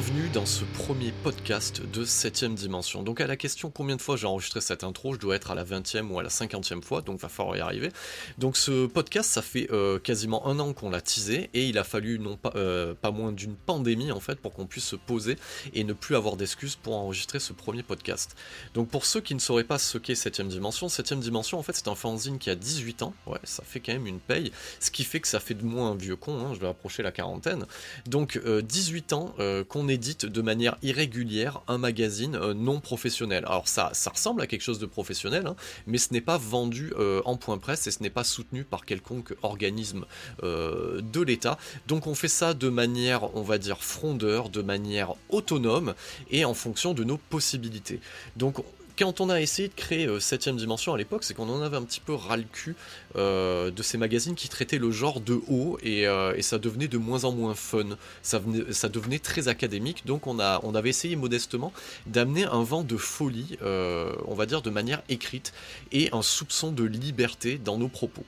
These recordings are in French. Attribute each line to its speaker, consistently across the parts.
Speaker 1: Bienvenue dans ce premier podcast de 7ème dimension. Donc à la question combien de fois j'ai enregistré cette intro, je dois être à la 20e ou à la 50e fois, donc va falloir y arriver. Donc ce podcast, ça fait euh, quasiment un an qu'on l'a teasé et il a fallu non pas, euh, pas moins d'une pandémie en fait pour qu'on puisse se poser et ne plus avoir d'excuses pour enregistrer ce premier podcast. Donc pour ceux qui ne sauraient pas ce qu'est 7ème dimension, 7ème dimension en fait c'est un fanzine qui a 18 ans, ouais ça fait quand même une paye, ce qui fait que ça fait de moi un vieux con, hein, je vais approcher la quarantaine. Donc 18 euh, ans qu'on édite de manière irrégulière un magazine euh, non professionnel. Alors ça, ressemble à quelque chose de professionnel, hein, mais ce n'est pas vendu euh, en point presse et ce n'est pas soutenu par quelconque organisme euh, de l'État. Donc on fait ça de manière, on va dire, frondeur, de manière autonome et en fonction de nos possibilités. Donc quand on a essayé de créer 7ème dimension à l'époque, c'est qu'on en avait un petit peu ras le cul euh, de ces magazines qui traitaient le genre de haut et, ça devenait de moins en moins fun. Ça, devenait très académique, donc on, avait essayé modestement d'amener un vent de folie, euh, on va dire de manière écrite, et un soupçon de liberté dans nos propos.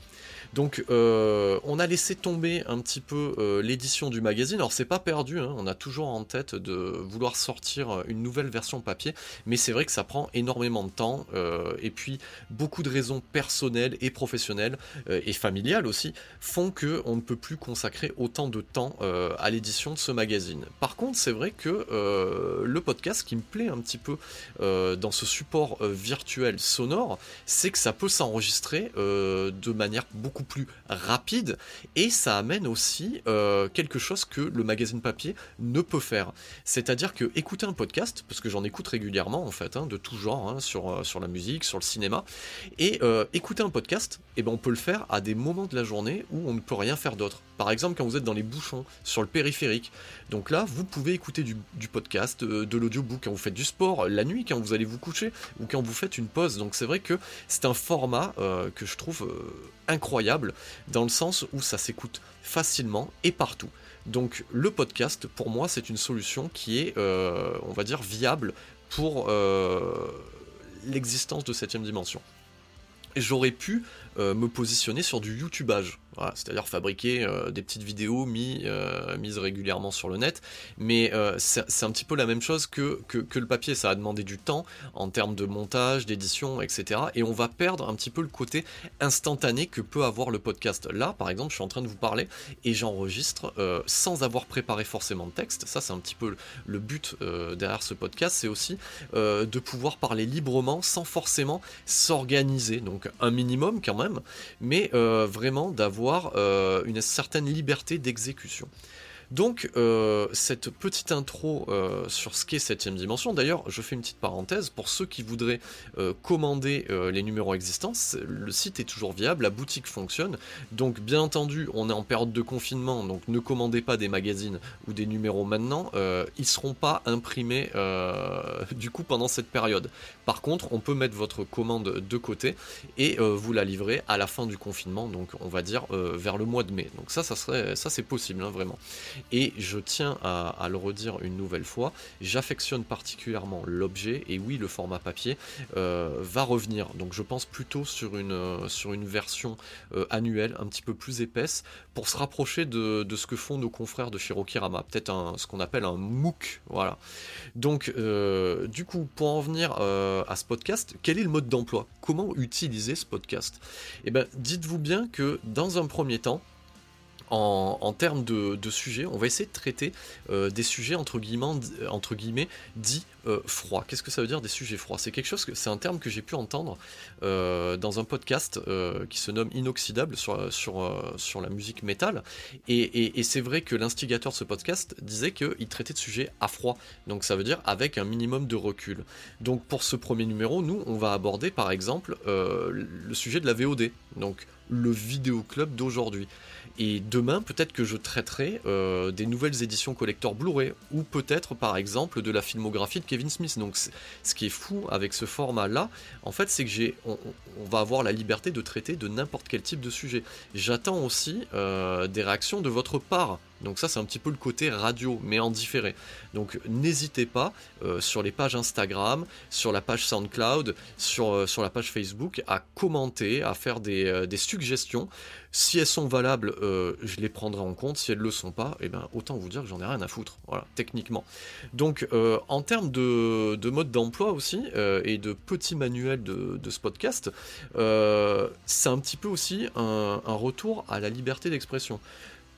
Speaker 1: Donc euh, on a laissé tomber un petit peu euh, l'édition du magazine. Alors c'est pas perdu, hein. on a toujours en tête de vouloir sortir une nouvelle version papier, mais c'est vrai que ça prend énormément de temps euh, et puis beaucoup de raisons personnelles et professionnelles et familiales aussi font que on ne peut plus consacrer autant de temps à l'édition de ce magazine. Par contre, c'est vrai que le podcast qui me plaît un petit peu dans ce support virtuel sonore, c'est que ça peut s'enregistrer de manière beaucoup plus rapide et ça amène aussi euh, quelque chose que le magazine papier ne peut faire. C'est-à-dire que écouter un podcast, parce que j'en écoute régulièrement en fait, hein, de tout genre, hein, sur, euh, sur la musique, sur le cinéma, et euh, écouter un podcast, eh ben, on peut le faire à des moments de la journée où on ne peut rien faire d'autre. Par exemple, quand vous êtes dans les bouchons, sur le périphérique. Donc là, vous pouvez écouter du, podcast, de, l'audiobook quand vous faites du sport, la nuit, quand vous allez vous coucher, ou quand vous faites une pause. Donc c'est vrai que c'est un format que je trouve incroyable dans le sens où ça s'écoute facilement et partout. Donc le podcast, pour moi, c'est une solution qui est, euh, on va dire, viable pour euh, l'existence de septième dimension. J'aurais pu euh, me positionner sur du YouTubeage. C'est-à-dire fabriquer euh, des petites vidéos euh, mises régulièrement sur le net. Mais c'est un petit peu la même chose que, le papier. Ça a demandé du temps en termes de montage, d'édition, etc. Et on va perdre un petit peu le côté instantané que peut avoir le podcast. Là, par exemple, je suis en train de vous parler et j'enregistre sans avoir préparé forcément de texte. Ça, c'est un petit peu le but derrière ce podcast. C'est aussi de pouvoir parler librement sans forcément s'organiser. Donc un minimum quand même mais euh, vraiment d'avoir euh, une certaine liberté d'exécution. Donc, euh, cette petite intro euh, sur ce qu'est 7 dimension, d'ailleurs, je fais une petite parenthèse, pour ceux qui voudraient euh, commander les numéros existants, le site est toujours viable, la boutique fonctionne, donc bien entendu, on est en période de confinement, donc ne commandez pas des magazines ou des numéros maintenant, ils seront pas imprimés du coup pendant cette période. Par contre, on peut mettre votre commande de côté et vous la livrer à la fin du confinement, donc on va dire vers le mois de mai. Donc ça, ça serait, ça c'est possible, hein, vraiment. Et je tiens à, le redire une nouvelle fois, j'affectionne particulièrement l'objet, et oui, le format papier euh, va revenir. Donc je pense plutôt sur une, une version annuelle, un petit peu plus épaisse, pour se rapprocher de, ce que font nos confrères de Shirokirama. Peut-être ce qu'on appelle un MOOC. Voilà. Donc, du coup, pour en venir à ce podcast, quel est le mode d'emploi? Comment utiliser ce podcast? Eh bien, dites-vous bien que dans un premier temps, en, termes de, sujets, on va essayer de traiter euh, des sujets entre guillemets, entre guillemets dits euh, froids. Qu'est-ce que ça veut dire des sujets froids? C'est quelque chose que c'est un terme que j'ai pu entendre euh, dans un podcast qui se nomme Inoxydable sur, sur, sur la musique métal. Et, et c'est vrai que l'instigateur de ce podcast disait qu'il traitait de sujets à froid. Donc ça veut dire avec un minimum de recul. Donc pour ce premier numéro, nous, on va aborder par exemple le sujet de la VOD. Donc le vidéoclub d'aujourd'hui. Et demain, peut-être que je traiterai euh, des nouvelles éditions collector Blu-ray, ou peut-être par exemple de la filmographie de Kevin Smith. Donc ce qui est fou avec ce format-là, en fait, c'est que j'ai, on, va avoir la liberté de traiter de n'importe quel type de sujet. J'attends aussi euh, des réactions de votre part. Donc ça c'est un petit peu le côté radio, mais en différé. Donc n'hésitez pas euh, sur les pages Instagram, sur la page SoundCloud, sur, sur la page Facebook à commenter, à faire des, des suggestions. Si elles sont valables, euh, je les prendrai en compte. Si elles ne le sont pas, eh ben, autant vous dire que j'en ai rien à foutre, voilà, techniquement. Donc, euh, en termes de, mode d'emploi aussi, euh, et de petits manuels de, ce podcast, c'est un petit peu aussi un retour à la liberté d'expression.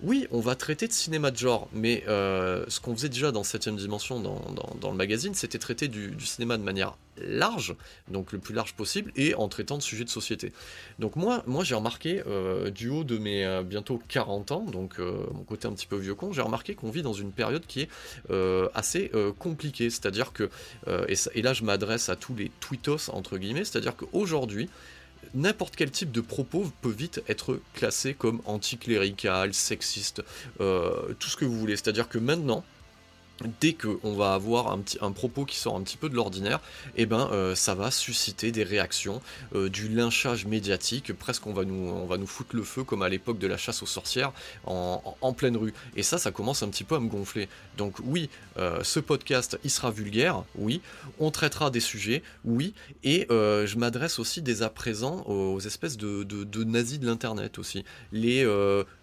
Speaker 1: Oui, on va traiter de cinéma de genre, mais euh, ce qu'on faisait déjà dans 7ème dimension dans, le magazine, c'était traiter du, cinéma de manière large, donc le plus large possible, et en traitant de sujets de société. Donc moi, moi j'ai remarqué, euh, du haut de mes euh, bientôt 40 ans, donc mon côté un petit peu vieux con, j'ai remarqué qu'on vit dans une période qui est assez compliquée, c'est-à-dire que, et, et, là je m'adresse à tous les tweetos, entre guillemets, c'est-à-dire qu'aujourd'hui, n'importe quel type de propos peut vite être classé comme anticlérical, sexiste, euh, tout ce que vous voulez. C'est-à-dire que maintenant, dès qu'on va avoir un, propos qui sort un petit peu de l'ordinaire, eh ben, euh, ça va susciter des réactions, euh, du lynchage médiatique, presque on va, nous, foutre le feu comme à l'époque de la chasse aux sorcières en, pleine rue. Et ça, ça commence un petit peu à me gonfler. Donc oui, euh, ce podcast, il sera vulgaire, oui, on traitera des sujets, oui, et je m'adresse aussi dès à présent aux espèces de, de nazis de l'Internet aussi. Les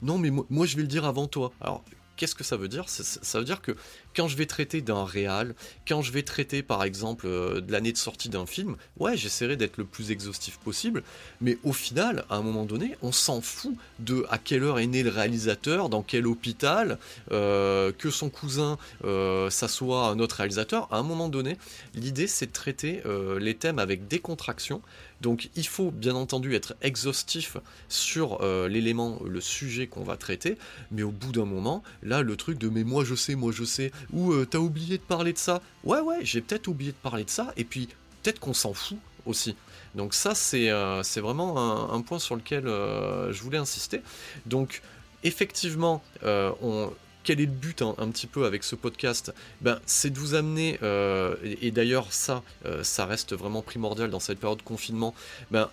Speaker 1: non mais moi je vais le dire avant toi. Alors Qu'est-ce que ça veut dire? Ça veut dire que quand je vais traiter d'un réal, quand je vais traiter par exemple euh, de l'année de sortie d'un film, ouais, j'essaierai d'être le plus exhaustif possible, mais au final, à un moment donné, on s'en fout de à quelle heure est né le réalisateur, dans quel hôpital, euh, que son cousin euh, s'assoit un autre réalisateur. À un moment donné, l'idée c'est de traiter les thèmes avec décontraction. Donc il faut bien entendu être exhaustif sur l'élément, le sujet qu'on va traiter, mais au bout d'un moment, là le truc de mais moi je sais, moi je sais, ou euh, t'as oublié de parler de ça. Ouais, ouais, j'ai peut-être oublié de parler de ça, et puis peut-être qu'on s'en fout aussi. Donc ça, c'est euh, vraiment un, point sur lequel euh, je voulais insister. Donc effectivement, on, quel est le but un, petit peu avec ce podcast? Ben, C'est de vous amener, et, et d'ailleurs ça, ça reste vraiment primordial dans cette période de confinement, ben,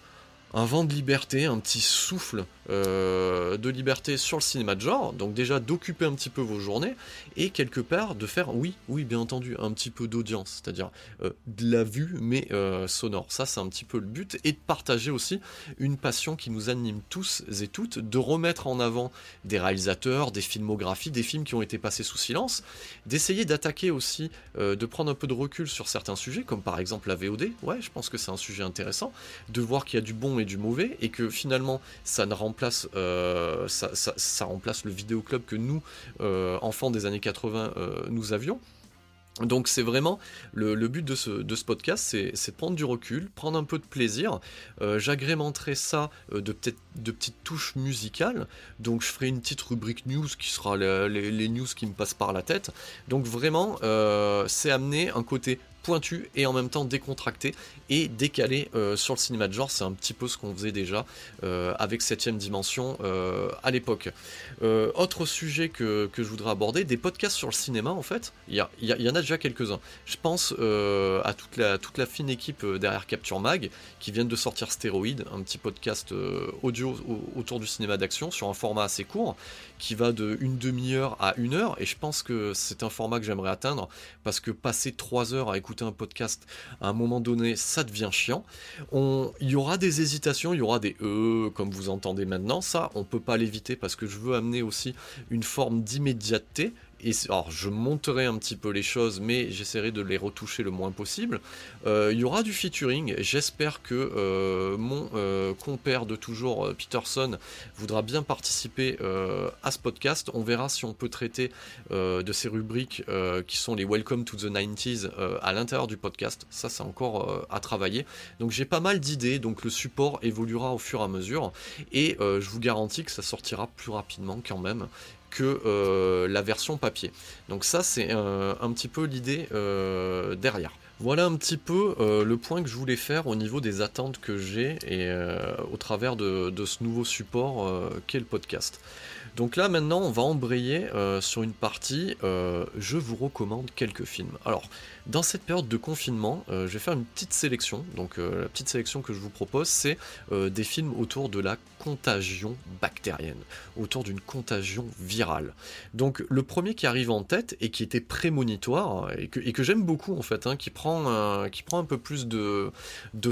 Speaker 1: un vent de liberté, un petit souffle euh, de liberté sur le cinéma de genre, donc déjà d'occuper un petit peu vos journées, et quelque part de faire, oui, oui, bien entendu, un petit peu d'audience, c'est-à-dire euh, de la vue, mais euh, sonore. Ça, c'est un petit peu le but, et de partager aussi une passion qui nous anime tous et toutes, de remettre en avant des réalisateurs, des filmographies, des films qui ont été passés sous silence, d'essayer d'attaquer aussi, de prendre un peu de recul sur certains sujets, comme par exemple la VOD, ouais, je pense que c'est un sujet intéressant, de voir qu'il y a du bon et du mauvais, et que finalement, ça ne remplace, euh, ça, remplace le vidéoclub que nous, euh, enfants des années 80, euh, nous avions. Donc c'est vraiment le, but de ce, de podcast, c'est de prendre du recul, prendre un peu de plaisir. J'agrémenterai ça de, de petites touches musicales. Donc je ferai une petite rubrique news qui sera les, news qui me passent par la tête. Donc vraiment, c'est amener un côté pointu et en même temps décontracté et décalé euh, sur le cinéma de genre. C'est un petit peu ce qu'on faisait déjà euh, avec 7ème dimension euh, à l'époque. autre sujet que, je voudrais aborder, des podcasts sur le cinéma en fait, il y, en a déjà quelques-uns. Je pense à toute la, toute la fine équipe derrière Capture Mag qui viennent de sortir Stéroïde, un petit podcast audio autour du cinéma d'action sur un format assez court qui va de une demi-heure à une heure et je pense que c'est un format que j'aimerais atteindre parce que passer trois heures à écouter un podcast à un moment donné ça devient chiant. Il y aura des hésitations il y aura des euh comme vous entendez maintenant ça on peut pas l'éviter parce que je veux amener aussi une forme d'immédiateté alors je monterai un petit peu les choses, mais j'essaierai de les retoucher le moins possible. Euh, il y aura du featuring. J'espère que euh, mon euh, compère de toujours, Peterson, voudra bien participer à ce podcast. On verra si on peut traiter de ces rubriques qui sont les Welcome to the 90s à l'intérieur du podcast. Ça, c'est encore à travailler. Donc j'ai pas mal d'idées. Donc le support évoluera au fur et à mesure. Et je vous garantis que ça sortira plus rapidement quand même que euh, la version papier. Donc ça c'est un, petit peu l'idée euh, derrière. Voilà un petit peu euh, le point que je voulais faire au niveau des attentes que j'ai et au travers de, de, ce nouveau support qu'est le podcast. Donc là maintenant on va embrayer sur une partie je vous recommande quelques films. Alors dans cette période de confinement, je vais faire une petite sélection. Donc la petite sélection que je vous propose, c'est des films autour de la contagion bactérienne, autour d'une contagion virale. Donc le premier qui arrive en tête et qui était prémonitoire et que, j'aime beaucoup en fait, hein, qui, prend un, qui prend un peu plus de,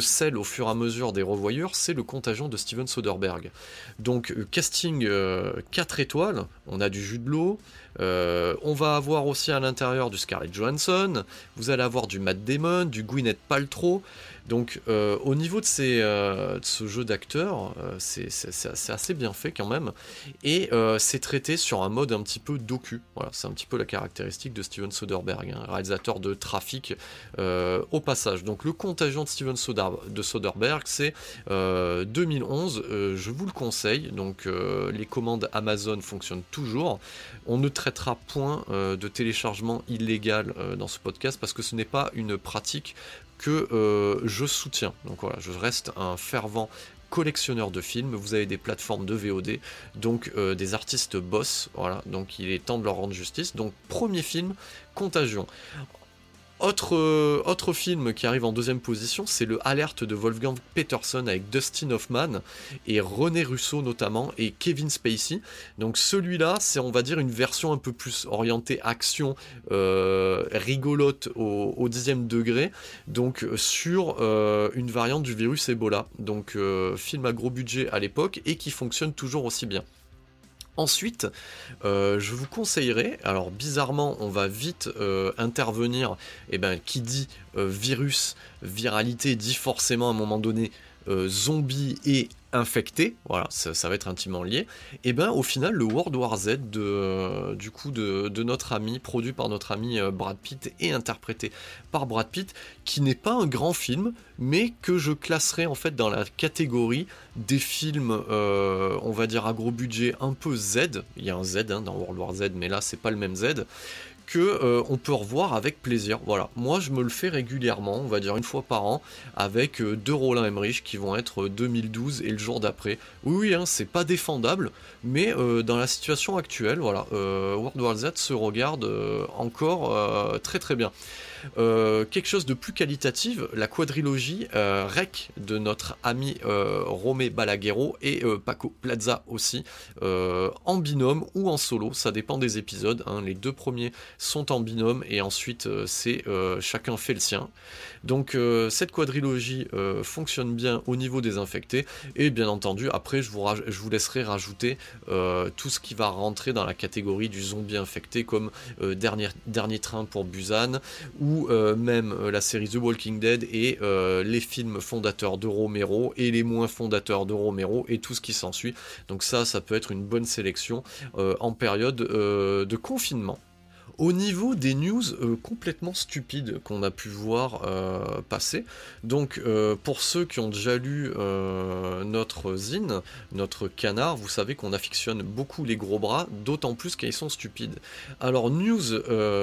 Speaker 1: sel au fur et à mesure des revoyures, c'est le contagion de Steven Soderbergh. Donc euh, casting 4 euh, étoiles, on a du jus de l'eau, euh, on va avoir aussi à l'intérieur du Scarlett Johansson, vous allez avoir du Matt Damon, du Gwyneth Paltrow, donc euh, au niveau de, euh, ce jeu d'acteur, euh, c'est assez bien fait quand même. Et c'est traité sur un mode un petit peu docu. Voilà, c'est un petit peu la caractéristique de Steven Soderbergh, hein, réalisateur de trafic au passage. Donc le contagion de Steven de Soderbergh, c'est 2011. je vous le conseille. Donc les commandes Amazon fonctionnent toujours. On ne traitera point de téléchargement illégal dans ce podcast parce que ce n'est pas une pratique que euh, je soutiens. Donc voilà, je reste un fervent collectionneur de films, vous avez des plateformes de VOD, donc euh, des artistes boss, voilà, donc il est temps de leur rendre justice. Donc premier film, Contagion. Autre, euh, autre film qui arrive en deuxième position, c'est le Alerte de Wolfgang Peterson avec Dustin Hoffman et René Russo notamment et Kevin Spacey. Donc celui-là, c'est on va dire une version un peu plus orientée action, euh, rigolote au, dixième degré, donc sur euh, une variante du virus Ebola. Donc film à gros budget à l'époque et qui fonctionne toujours aussi bien. Ensuite, euh, je vous conseillerais, alors bizarrement, on va vite euh, intervenir, et eh ben, qui dit euh, virus, viralité, dit forcément à un moment donné zombie et infecté, voilà, ça, va être intimement lié, et eh ben au final le World War Z de, du coup de, notre ami, produit par notre ami euh, Brad Pitt et interprété par Brad Pitt, qui n'est pas un grand film, mais que je classerai en fait dans la catégorie des films, euh, on va dire à gros budget un peu Z, il y a un Z hein, dans World War Z, mais là c'est pas le même Z, que euh, on peut revoir avec plaisir. Voilà, moi je me le fais régulièrement, on va dire une fois par an, avec euh, deux Roland Emmerich qui vont être 2012 et le jour d'après. Oui, hein, c'est pas défendable, mais euh, dans la situation actuelle, voilà, World War Z se regarde encore très très bien. Euh, quelque chose de plus qualitatif, la quadrilogie euh, Rec de notre ami euh, Romé Balaguerro et Paco Plaza aussi, en binôme ou en solo, ça dépend des épisodes. Hein. Les deux premiers sont en binôme et ensuite c'est chacun fait le sien. Donc cette quadrilogie fonctionne bien au niveau des infectés et bien entendu après je vous, laisserai rajouter tout ce qui va rentrer dans la catégorie du zombie infecté comme dernier, train pour Busan ou euh, même euh, la série The Walking Dead et euh, les films fondateurs de Romero et les moins fondateurs de Romero et tout ce qui s'ensuit. Donc ça, ça peut être une bonne sélection en période de confinement. Au niveau des news euh, complètement stupides qu'on a pu voir euh, passer, donc euh, pour ceux qui ont déjà lu notre zine, notre canard, vous savez qu'on affectionne beaucoup les gros bras, d'autant plus qu'ils sont stupides. Alors news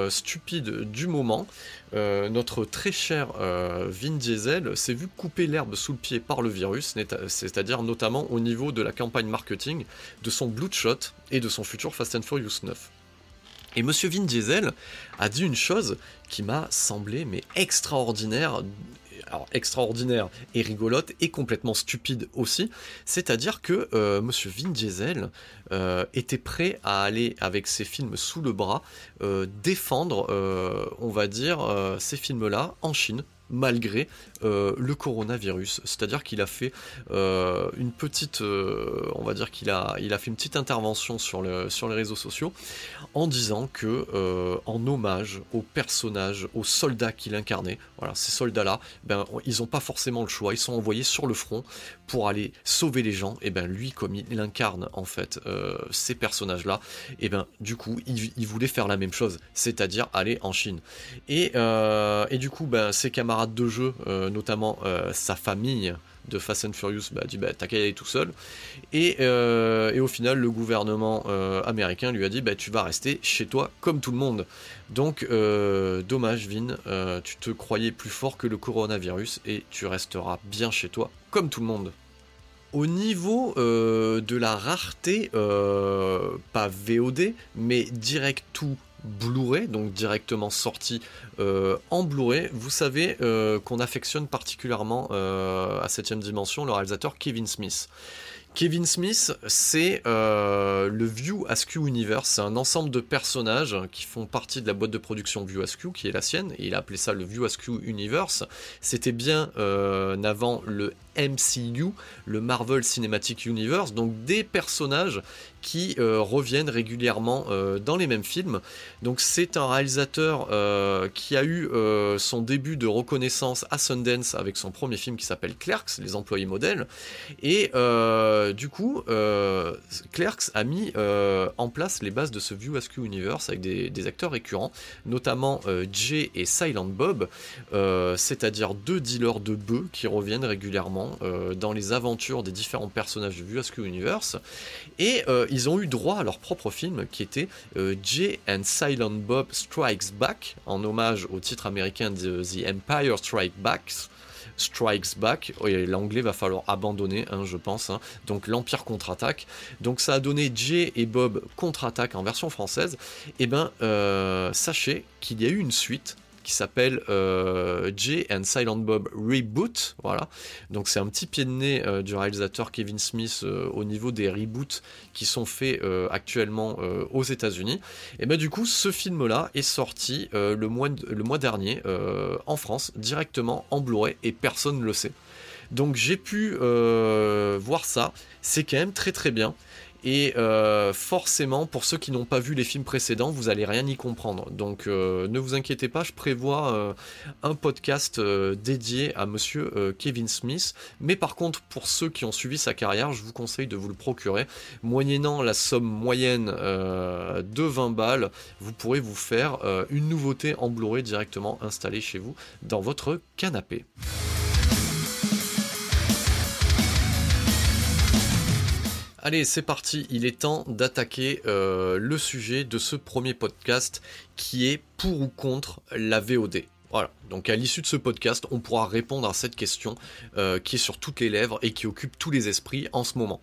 Speaker 1: stupide du moment, notre très cher Vin Diesel s'est vu couper l'herbe sous le pied par le virus, c'est-à-dire notamment au niveau de la campagne marketing de son Bloodshot et de son futur Fast and Furious 9. Et Monsieur Vin Diesel a dit une chose qui m'a semblé mais extraordinaire, alors extraordinaire et rigolote et complètement stupide aussi, c'est-à-dire que euh, Monsieur Vin Diesel euh, était prêt à aller avec ses films sous le bras euh, défendre, on va dire, ces films-là en Chine malgré euh, le coronavirus. C'est-à-dire qu'il a fait euh, une petite, euh, on va dire qu'il a, il a fait une petite intervention sur, le, sur les réseaux sociaux en disant que, en hommage aux personnages, aux soldats qu'il incarnait, voilà, ces soldats-là, ben, ils n'ont pas forcément le choix, ils sont envoyés sur le front pour aller sauver les gens. Et ben lui, comme il, incarne en fait ces personnages-là, et ben du coup, il, voulait faire la même chose, c'est-à-dire aller en Chine. Et, et du coup, ben ses camarades de jeu notamment euh, sa famille de Fast and Furious bah, dit bah, t'as qu'à y aller tout seul. Et, euh, au final, le gouvernement euh, américain lui a dit bah, tu vas rester chez toi comme tout le monde. Donc, dommage, Vin, tu te croyais plus fort que le coronavirus et tu resteras bien chez toi comme tout le monde. Au niveau de la rareté, pas VOD, mais direct tout Blu-ray, donc directement sorti euh, en Blu-ray. Vous savez euh, qu'on affectionne particulièrement euh, à 7ème dimension le réalisateur Kevin Smith. Kevin Smith, c'est le View Askew Universe. C'est un ensemble de personnages qui font partie de la boîte de production View Askew, qui est la sienne, et il a appelé ça le View Askew Universe. C'était bien avant le MCU, le Marvel Cinematic Universe, donc des personnages qui euh, reviennent régulièrement euh, dans les mêmes films. Donc c'est un réalisateur euh, qui a eu son début de reconnaissance à Sundance avec son premier film qui s'appelle Clerks, les employés modèles. Et du coup, Clerks a mis en place les bases de ce View Askew Universe avec des, acteurs récurrents, notamment Jay et Silent Bob, c'est-à-dire deux dealers de bœufs qui reviennent régulièrement dans les aventures des différents personnages de View Universe. Et euh, ils ont eu droit à leur propre film qui était euh, Jay and Silent Bob Strikes Back, en hommage au titre américain The Empire Strikes Back. Strikes Back. L'anglais va falloir abandonner, hein, je pense. Hein. Donc l'Empire contre-attaque. Donc ça a donné Jay et Bob contre-attaque en version française. Et eh ben, sachez qu'il y a eu une suite qui s'appelle euh, Jay and Silent Bob Reboot. Voilà. Donc c'est un petit pied de nez euh, du réalisateur Kevin Smith euh, au niveau des reboots qui sont faits actuellement aux États-Unis. Et ben du coup, ce film-là est sorti le, mois, le mois dernier en France, directement en Blu-ray, et personne ne le sait. Donc j'ai pu voir ça. C'est quand même très très bien. Et euh, forcément, pour ceux qui n'ont pas vu les films précédents, vous allez rien y comprendre. Donc euh, ne vous inquiétez pas, je prévois euh, un podcast dédié à monsieur Kevin Smith. Mais par contre, pour ceux qui ont suivi sa carrière, je vous conseille de vous le procurer. Moyennant la somme moyenne de 20 balles, vous pourrez vous faire une nouveauté en Blu-ray directement installée chez vous dans votre canapé. Allez, c'est parti, il est temps d'attaquer euh, le sujet de ce premier podcast qui est pour ou contre la VOD. Voilà, donc à l'issue de ce podcast, on pourra répondre à cette question euh, qui est sur toutes les lèvres et qui occupe tous les esprits en ce moment.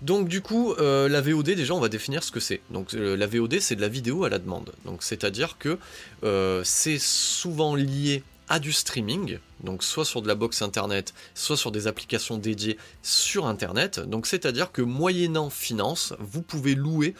Speaker 1: Donc du coup, euh, la VOD, déjà, on va définir ce que c'est. Donc la VOD, c'est de la vidéo à la demande. Donc c'est-à-dire que c'est souvent lié à du streaming, donc soit sur de la box internet, soit sur des applications dédiées sur internet. Donc c'est-à-dire que moyennant finance, vous pouvez louer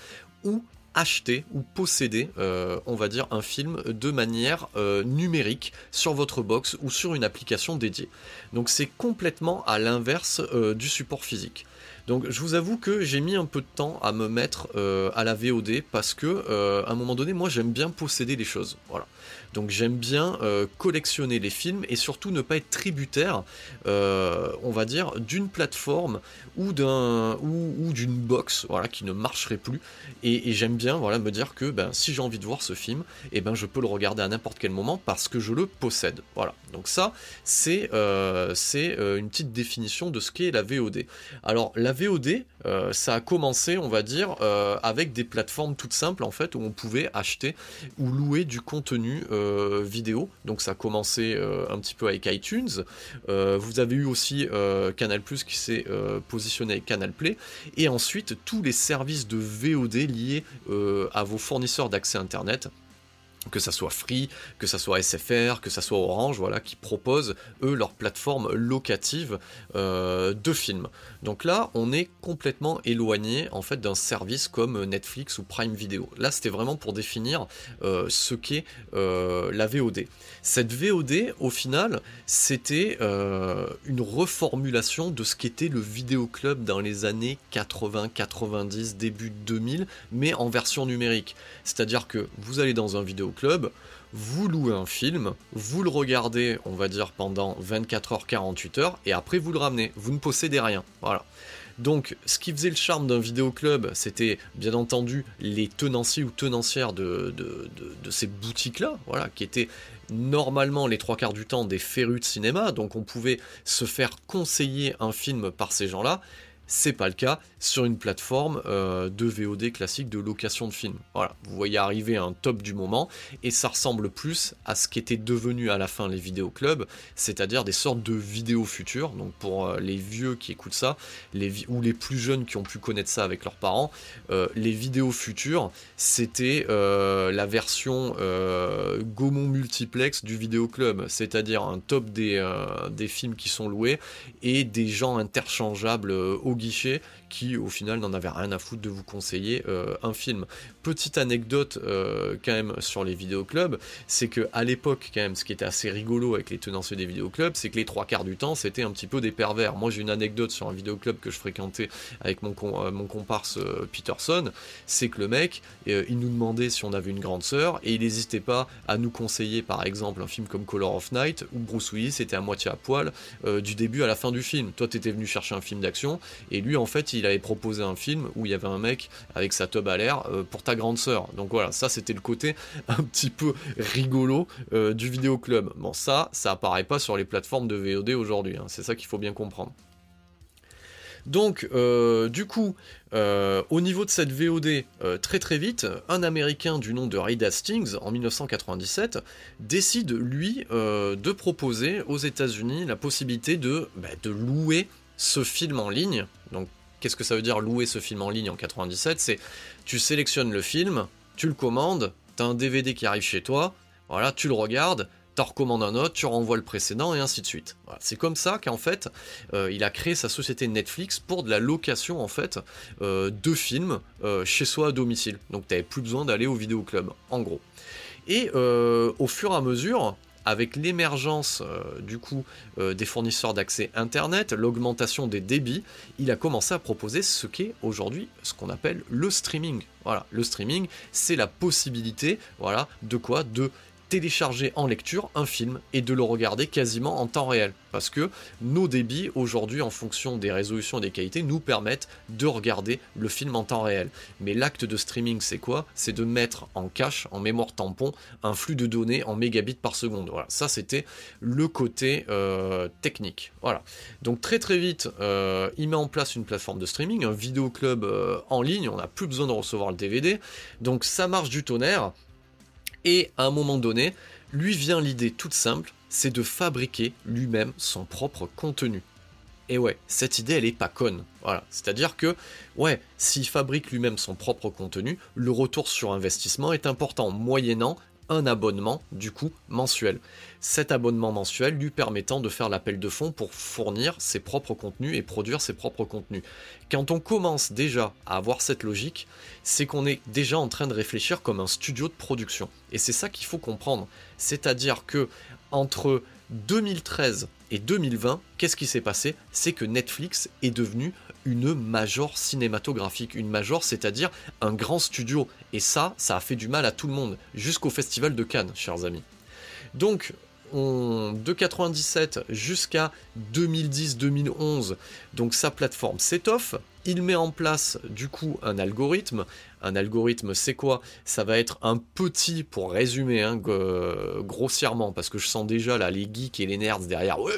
Speaker 1: ou acheter ou posséder, euh, on va dire, un film de manière euh, numérique sur votre box ou sur une application dédiée. Donc c'est complètement à l'inverse euh, du support physique. Donc je vous avoue que j'ai mis un peu de temps à me mettre à la VOD parce que à un moment donné, moi j'aime bien posséder les choses. Voilà. Donc j'aime bien euh, collectionner les films et surtout ne pas être tributaire, euh, on va dire, d'une plateforme ou d'un ou, d'une box, voilà, qui ne marcherait plus. Et, j'aime bien, voilà, me dire que ben si j'ai envie de voir ce film, eh ben je peux le regarder à n'importe quel moment parce que je le possède. Voilà. Donc ça, c'est euh, c'est une petite définition de ce qu'est la VOD. Alors la VOD, ça a commencé, on va dire, avec des plateformes toutes simples en fait où on pouvait acheter ou louer du contenu euh, vidéo. Donc ça a commencé euh, un petit peu avec iTunes. Euh, vous avez eu aussi Canal Plus qui s'est positionné avec Canal Play. Et ensuite tous les services de VOD liés à vos fournisseurs d'accès Internet que ça soit Free, que ça soit SFR, que ça soit Orange, voilà, qui proposent eux leur plateforme locative euh, de films. Donc là, on est complètement éloigné en fait d'un service comme Netflix ou Prime Video. Là, c'était vraiment pour définir euh, ce qu'est euh, la VOD. Cette VOD, au final, c'était une reformulation de ce qu'était le vidéoclub dans les années 80, 90, début 2000, mais en version numérique. C'est-à-dire que vous allez dans un vidéoclub club, vous louez un film, vous le regardez, on va dire, pendant 24 heures, 48 heures, et après vous le ramenez. Vous ne possédez rien. Voilà. Donc, ce qui faisait le charme d'un vidéoclub, c'était bien entendu les tenanciers ou tenancières de, de ces boutiques-là, voilà, qui étaient normalement les trois quarts du temps des férus de cinéma, donc on pouvait se faire conseiller un film par ces gens-là. C'est pas le cas sur une plateforme euh, de VOD classique de location de films. Voilà, vous voyez arriver un top du moment et ça ressemble plus à ce qu'étaient devenus à la fin les vidéoclubs, c'est-à-dire des sortes de vidéos futures. Donc pour euh, les vieux qui écoutent ça, ou les plus jeunes qui ont pu connaître ça avec leurs parents, euh, les vidéos futures, c'était la version Gaumont multiplex du vidéoclub, c'est-à-dire un top des, des films qui sont loués et des gens interchangeables au guichet qui au final n'en avait rien à foutre de vous conseiller euh, un film. Petite anecdote euh, quand même sur les vidéoclubs, c'est que à l'époque quand même ce qui était assez rigolo avec les tenanciers des vidéoclubs, c'est que les trois quarts du temps c'était un petit peu des pervers. Moi j'ai une anecdote sur un vidéoclub que je fréquentais avec mon, euh, comparse Peterson, c'est que le mec il nous demandait si on avait une grande sœur et il n'hésitait pas à nous conseiller par exemple un film comme Color of Night où Bruce Willis était à moitié à poil du début à la fin du film. Toi t'étais venu chercher un film d'action et lui en fait il avait proposé un film où il y avait un mec avec sa tub à l'air euh, pour ta grande sœur. Donc voilà, ça c'était le côté un petit peu rigolo euh, du vidéoclub. Bon, ça, ça apparaît pas sur les plateformes de VOD aujourd'hui, hein. c'est ça qu'il faut bien comprendre. Donc, euh, du coup, au niveau de cette VOD, très très vite, un Américain du nom de Reed Hastings, en 1997, décide, lui, de proposer aux États-Unis la possibilité de, bah, de louer ce film en ligne. Donc, qu'est-ce que ça veut dire louer ce film en ligne en 97 C'est tu sélectionnes le film, tu le commandes, tu as un DVD qui arrive chez toi, voilà, tu le regardes, tu recommandes un autre, tu renvoies le précédent et ainsi de suite. C'est comme ça qu'en fait, euh, il a créé sa société Netflix pour de la location en fait euh, de films euh, chez soi à domicile. Donc tu n'avais plus besoin d'aller au vidéoclub, en gros. Et au fur et à mesure, avec l'émergence euh, du coup euh, des fournisseurs d'accès Internet, l'augmentation des débits, il a commencé à proposer ce qu'est aujourd'hui ce qu'on appelle le streaming. Voilà, le streaming, c'est la possibilité, voilà, de quoi? De télécharger en lecture un film et de le regarder quasiment en temps réel. Parce que nos débits aujourd'hui, en fonction des résolutions et des qualités, nous permettent de regarder le film en temps réel. Mais l'acte de streaming, c'est quoi? C'est de mettre en cache, en mémoire tampon, un flux de données en mégabits par seconde. Voilà, ça c'était le côté euh, technique. Voilà. Donc très très vite, euh, il met en place une plateforme de streaming, un vidéo club euh, en ligne. On n'a plus besoin de recevoir le DVD. Donc ça marche du tonnerre. Et à un moment donné, lui vient l'idée toute simple, c'est de fabriquer lui-même son propre contenu. Et ouais, cette idée, elle est pas conne. Voilà. C'est-à-dire que, ouais, s'il fabrique lui-même son propre contenu, le retour sur investissement est important, moyennant un abonnement du coup mensuel. Cet abonnement mensuel lui permettant de faire l'appel de fonds pour fournir ses propres contenus et produire ses propres contenus. Quand on commence déjà à avoir cette logique, c'est qu'on est déjà en train de réfléchir comme un studio de production. Et c'est ça qu'il faut comprendre. C'est-à-dire que entre 2013 et 2020, qu'est-ce qui s'est passé? C'est que Netflix est devenu une major cinématographique, une major, c'est-à-dire un grand studio. Et ça, ça a fait du mal à tout le monde, jusqu'au Festival de Cannes, chers amis. Donc, de 97 jusqu'à 2010-2011, donc sa plateforme s'étoffe. Il met en place du coup un algorithme. Un algorithme, c'est quoi? Ça va être un petit, pour résumer hein, grossièrement, parce que je sens déjà là les geeks et les nerds derrière. Ouais,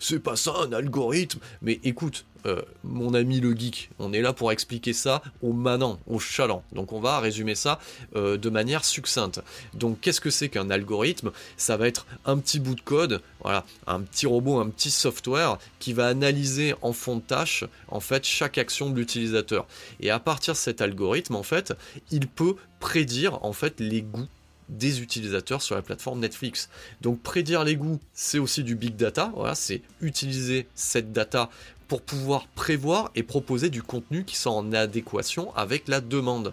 Speaker 1: c'est pas ça un algorithme. Mais écoute, euh, mon ami le geek. On est là pour expliquer ça au manant, au chaland. Donc on va résumer ça euh, de manière succincte. Donc qu'est-ce que c'est qu'un algorithme? Ça va être un petit bout de code, voilà, un petit robot, un petit software qui va analyser en fond de tâche en fait chaque action de l'utilisateur. Et à partir de cet algorithme, en fait, il peut prédire en fait les goûts des utilisateurs sur la plateforme Netflix. Donc prédire les goûts, c'est aussi du big data, voilà, c'est utiliser cette data pour pouvoir prévoir et proposer du contenu qui soit en adéquation avec la demande.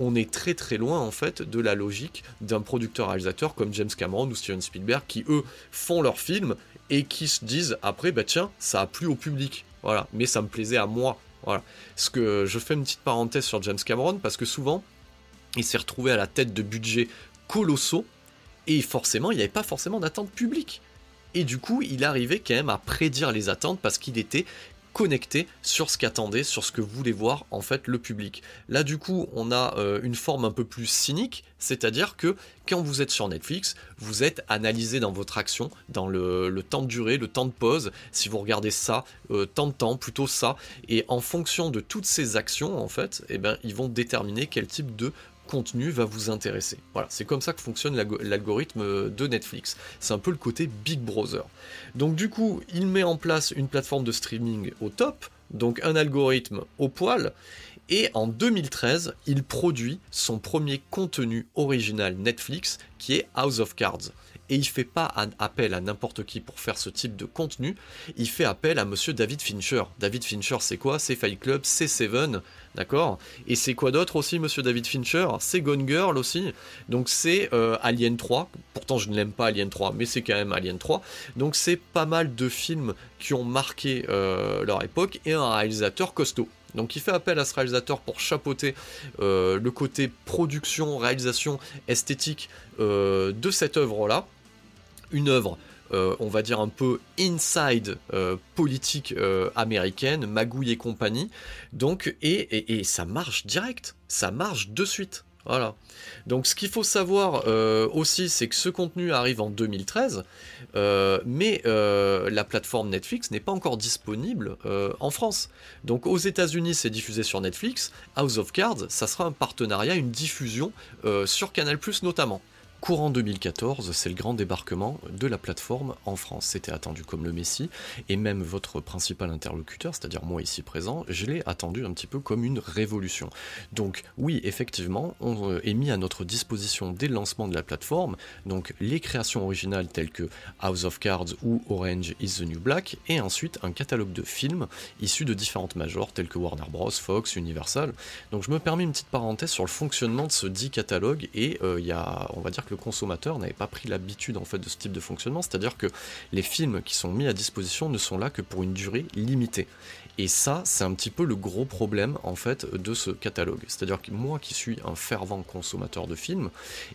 Speaker 1: On est très très loin en fait de la logique d'un producteur-réalisateur comme James Cameron ou Steven Spielberg qui eux font leurs films et qui se disent après bah tiens ça a plu au public. Voilà. Mais ça me plaisait à moi. Voilà. Ce que je fais une petite parenthèse sur James Cameron parce que souvent il s'est retrouvé à la tête de budgets colossaux et forcément il n'y avait pas forcément d'attente publique. Et du coup, il arrivait quand même à prédire les attentes parce qu'il était connecté sur ce qu'attendait, sur ce que voulait voir en fait le public. Là du coup on a euh, une forme un peu plus cynique, c'est-à-dire que quand vous êtes sur Netflix, vous êtes analysé dans votre action, dans le, temps de durée, le temps de pause, si vous regardez ça, euh, tant de temps, plutôt ça, et en fonction de toutes ces actions en fait, eh ben, ils vont déterminer quel type de contenu va vous intéresser. Voilà, c'est comme ça que fonctionne l'algorithme de Netflix. C'est un peu le côté Big Brother. Donc du coup, il met en place une plateforme de streaming au top, donc un algorithme au poil, et en 2013, il produit son premier contenu original Netflix qui est House of Cards et il fait pas appel à n'importe qui pour faire ce type de contenu, il fait appel à monsieur David Fincher. David Fincher, c'est quoi? C'est Fight Club, c'est Seven, d'accord? Et c'est quoi d'autre aussi, monsieur David Fincher? C'est Gone Girl aussi, donc c'est euh, Alien 3, pourtant je ne l'aime pas Alien 3, mais c'est quand même Alien 3, donc c'est pas mal de films qui ont marqué euh, leur époque et un réalisateur costaud. Donc il fait appel à ce réalisateur pour chapeauter euh, le côté production, réalisation, esthétique de cette œuvre-là. Une œuvre, euh, on va dire un peu inside politique américaine, Magouille et compagnie. Donc, et ça marche direct, ça marche de suite. Voilà. Donc ce qu'il faut savoir euh, aussi, c'est que ce contenu arrive en 2013, euh, mais euh, la plateforme Netflix n'est pas encore disponible en France. Donc aux États-Unis, c'est diffusé sur Netflix. House of Cards, ça sera un partenariat, une diffusion sur Canal ⁇ notamment. Courant 2014, c'est le grand débarquement de la plateforme en France. C'était attendu comme le Messie, et même votre principal interlocuteur, c'est-à-dire moi ici présent, je l'ai attendu un petit peu comme une révolution. Donc oui, effectivement, on euh, est mis à notre disposition dès le lancement de la plateforme, donc les créations originales telles que House of Cards ou Orange is the New Black, et ensuite un catalogue de films issus de différentes majors telles que Warner Bros, Fox, Universal. Donc je me permets une petite parenthèse sur le fonctionnement de ce dit catalogue, et euh, il y a, on va dire que consommateur n'avait pas pris l'habitude en fait de ce type de fonctionnement, c'est-à-dire que les films qui sont mis à disposition ne sont là que pour une durée limitée. Et ça, c'est un petit peu le gros problème en fait de ce catalogue. C'est-à-dire que moi qui suis un fervent consommateur de films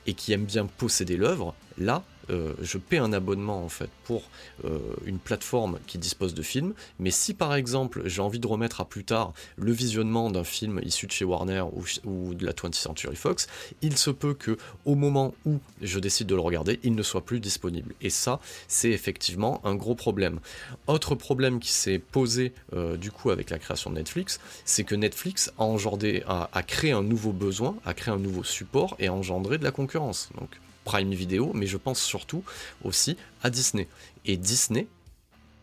Speaker 1: et qui aime bien posséder l'œuvre, là, euh, je paie un abonnement en fait pour euh, une plateforme qui dispose de films, mais si par exemple j'ai envie de remettre à plus tard le visionnement d'un film issu de chez Warner ou, de la 20th Century Fox, il se peut que au moment où je décide de le regarder, il ne soit plus disponible. Et ça, c'est effectivement un gros problème. Autre problème qui s'est posé euh, du coup avec la création de Netflix, c'est que Netflix a, engendré, a, créé un nouveau besoin, a créé un nouveau support et a engendré de la concurrence. Prime Video, mais je pense surtout aussi à Disney. Et Disney,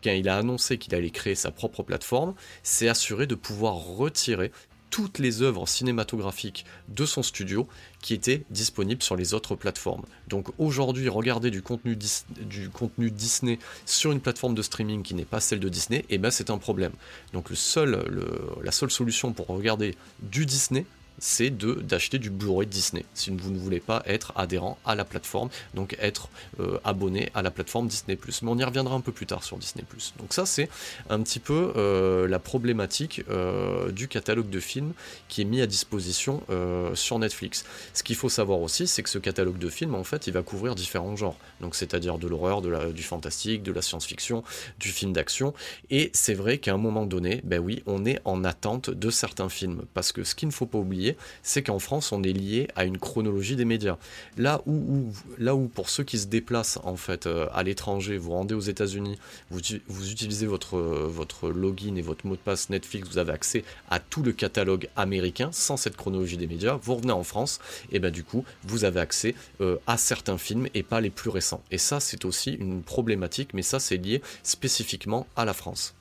Speaker 1: quand il a annoncé qu'il allait créer sa propre plateforme, s'est assuré de pouvoir retirer toutes les œuvres cinématographiques de son studio qui étaient disponibles sur les autres plateformes. Donc aujourd'hui, regarder du contenu, Disney sur une plateforme de streaming qui n'est pas celle de Disney, eh ben c'est un problème. Donc la seule solution pour regarder du Disney, c'est de d'acheter du Blu-ray Disney si vous ne voulez pas être adhérent à la plateforme, donc être euh, abonné à la plateforme Disney+. Mais on y reviendra un peu plus tard sur Disney+. Donc ça c'est un petit peu euh, la problématique euh, du catalogue de films qui est mis à disposition sur Netflix. Ce qu'il faut savoir aussi, c'est que ce catalogue de films en fait, il va couvrir différents genres. Donc c'est-à-dire de l'horreur, du fantastique, de la science-fiction, du film d'action. Et c'est vrai qu'à un moment donné, ben oui, on est en attente de certains films parce que ce qu'il ne faut pas oublier c'est qu'en France, on est lié à une chronologie des médias. Là où, pour ceux qui se déplacent en fait euh, à l'étranger, vous rendez aux États-Unis, vous, utilisez votre, votre login et votre mot de passe Netflix, vous avez accès à tout le catalogue américain sans cette chronologie des médias. Vous revenez en France, et ben du coup, vous avez accès euh, à certains films et pas les plus récents. Et ça, c'est aussi une problématique, mais ça, c'est lié spécifiquement à la France.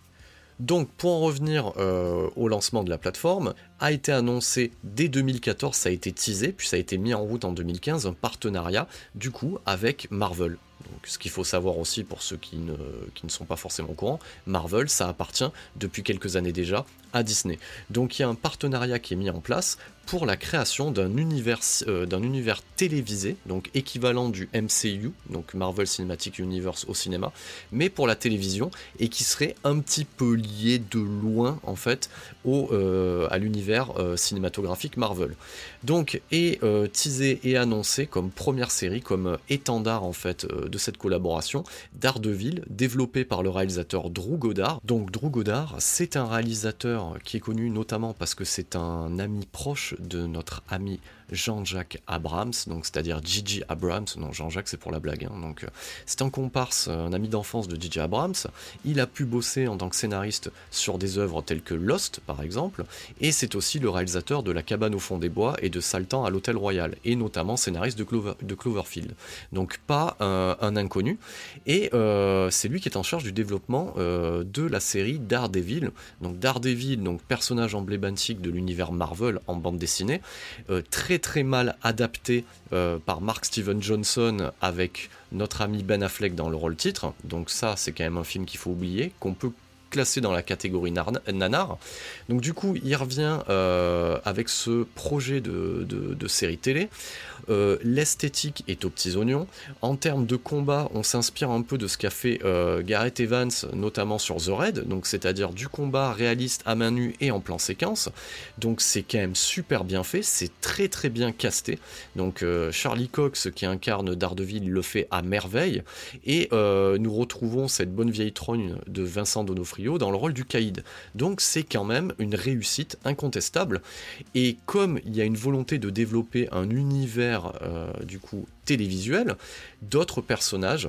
Speaker 1: Donc pour en revenir euh, au lancement de la plateforme, a été annoncé dès 2014, ça a été teasé, puis ça a été mis en route en 2015, un partenariat du coup avec Marvel. Donc, ce qu'il faut savoir aussi pour ceux qui ne, qui ne sont pas forcément au courant, Marvel, ça appartient depuis quelques années déjà à Disney. Donc il y a un partenariat qui est mis en place pour la création d'un univers, euh, d'un univers télévisé, donc équivalent du MCU, donc Marvel Cinematic Universe au cinéma, mais pour la télévision, et qui serait un petit peu lié de loin en fait au, euh, à l'univers euh, cinématographique Marvel. Donc est teasé et annoncé comme première série, comme étendard en fait de cette collaboration, Daredevil, développé par le réalisateur Drew Goddard. Donc Drew Goddard, c'est un réalisateur qui est connu notamment parce que c'est un ami proche de notre ami Jean-Jacques Abrams, donc c'est-à-dire Gigi Abrams, non Jean-Jacques c'est pour la blague, hein. donc euh, c'est un comparse, un ami d'enfance de Gigi Abrams, il a pu bosser en tant que scénariste sur des œuvres telles que Lost par exemple, et c'est aussi le réalisateur de La cabane au fond des bois et de Saltan à l'Hôtel Royal, et notamment scénariste de, de Cloverfield, donc pas un, inconnu, et euh, c'est lui qui est en charge du développement euh, de la série Daredevil, donc Daredevil, donc personnage emblématique de l'univers Marvel en bande dessinée, très très mal adapté euh, par Mark Steven Johnson avec notre ami Ben Affleck dans le rôle titre. Donc ça, c'est quand même un film qu'il faut oublier, qu'on peut classer dans la catégorie nanar. Donc du coup, il revient euh, avec ce projet de, de série télé. Euh, l'esthétique est aux petits oignons. En termes de combat, on s'inspire un peu de ce qu'a fait euh, Gareth Evans, notamment sur The Raid, donc c'est-à-dire du combat réaliste à main nue et en plan séquence. Donc c'est quand même super bien fait, c'est très très bien casté. Donc euh, Charlie Cox qui incarne Daredevil le fait à merveille. Et nous retrouvons cette bonne vieille trogne de Vincent Donofrio dans le rôle du Caïd. Donc c'est quand même une réussite incontestable. Et comme il y a une volonté de développer un univers euh, du coup télévisuel, d'autres personnages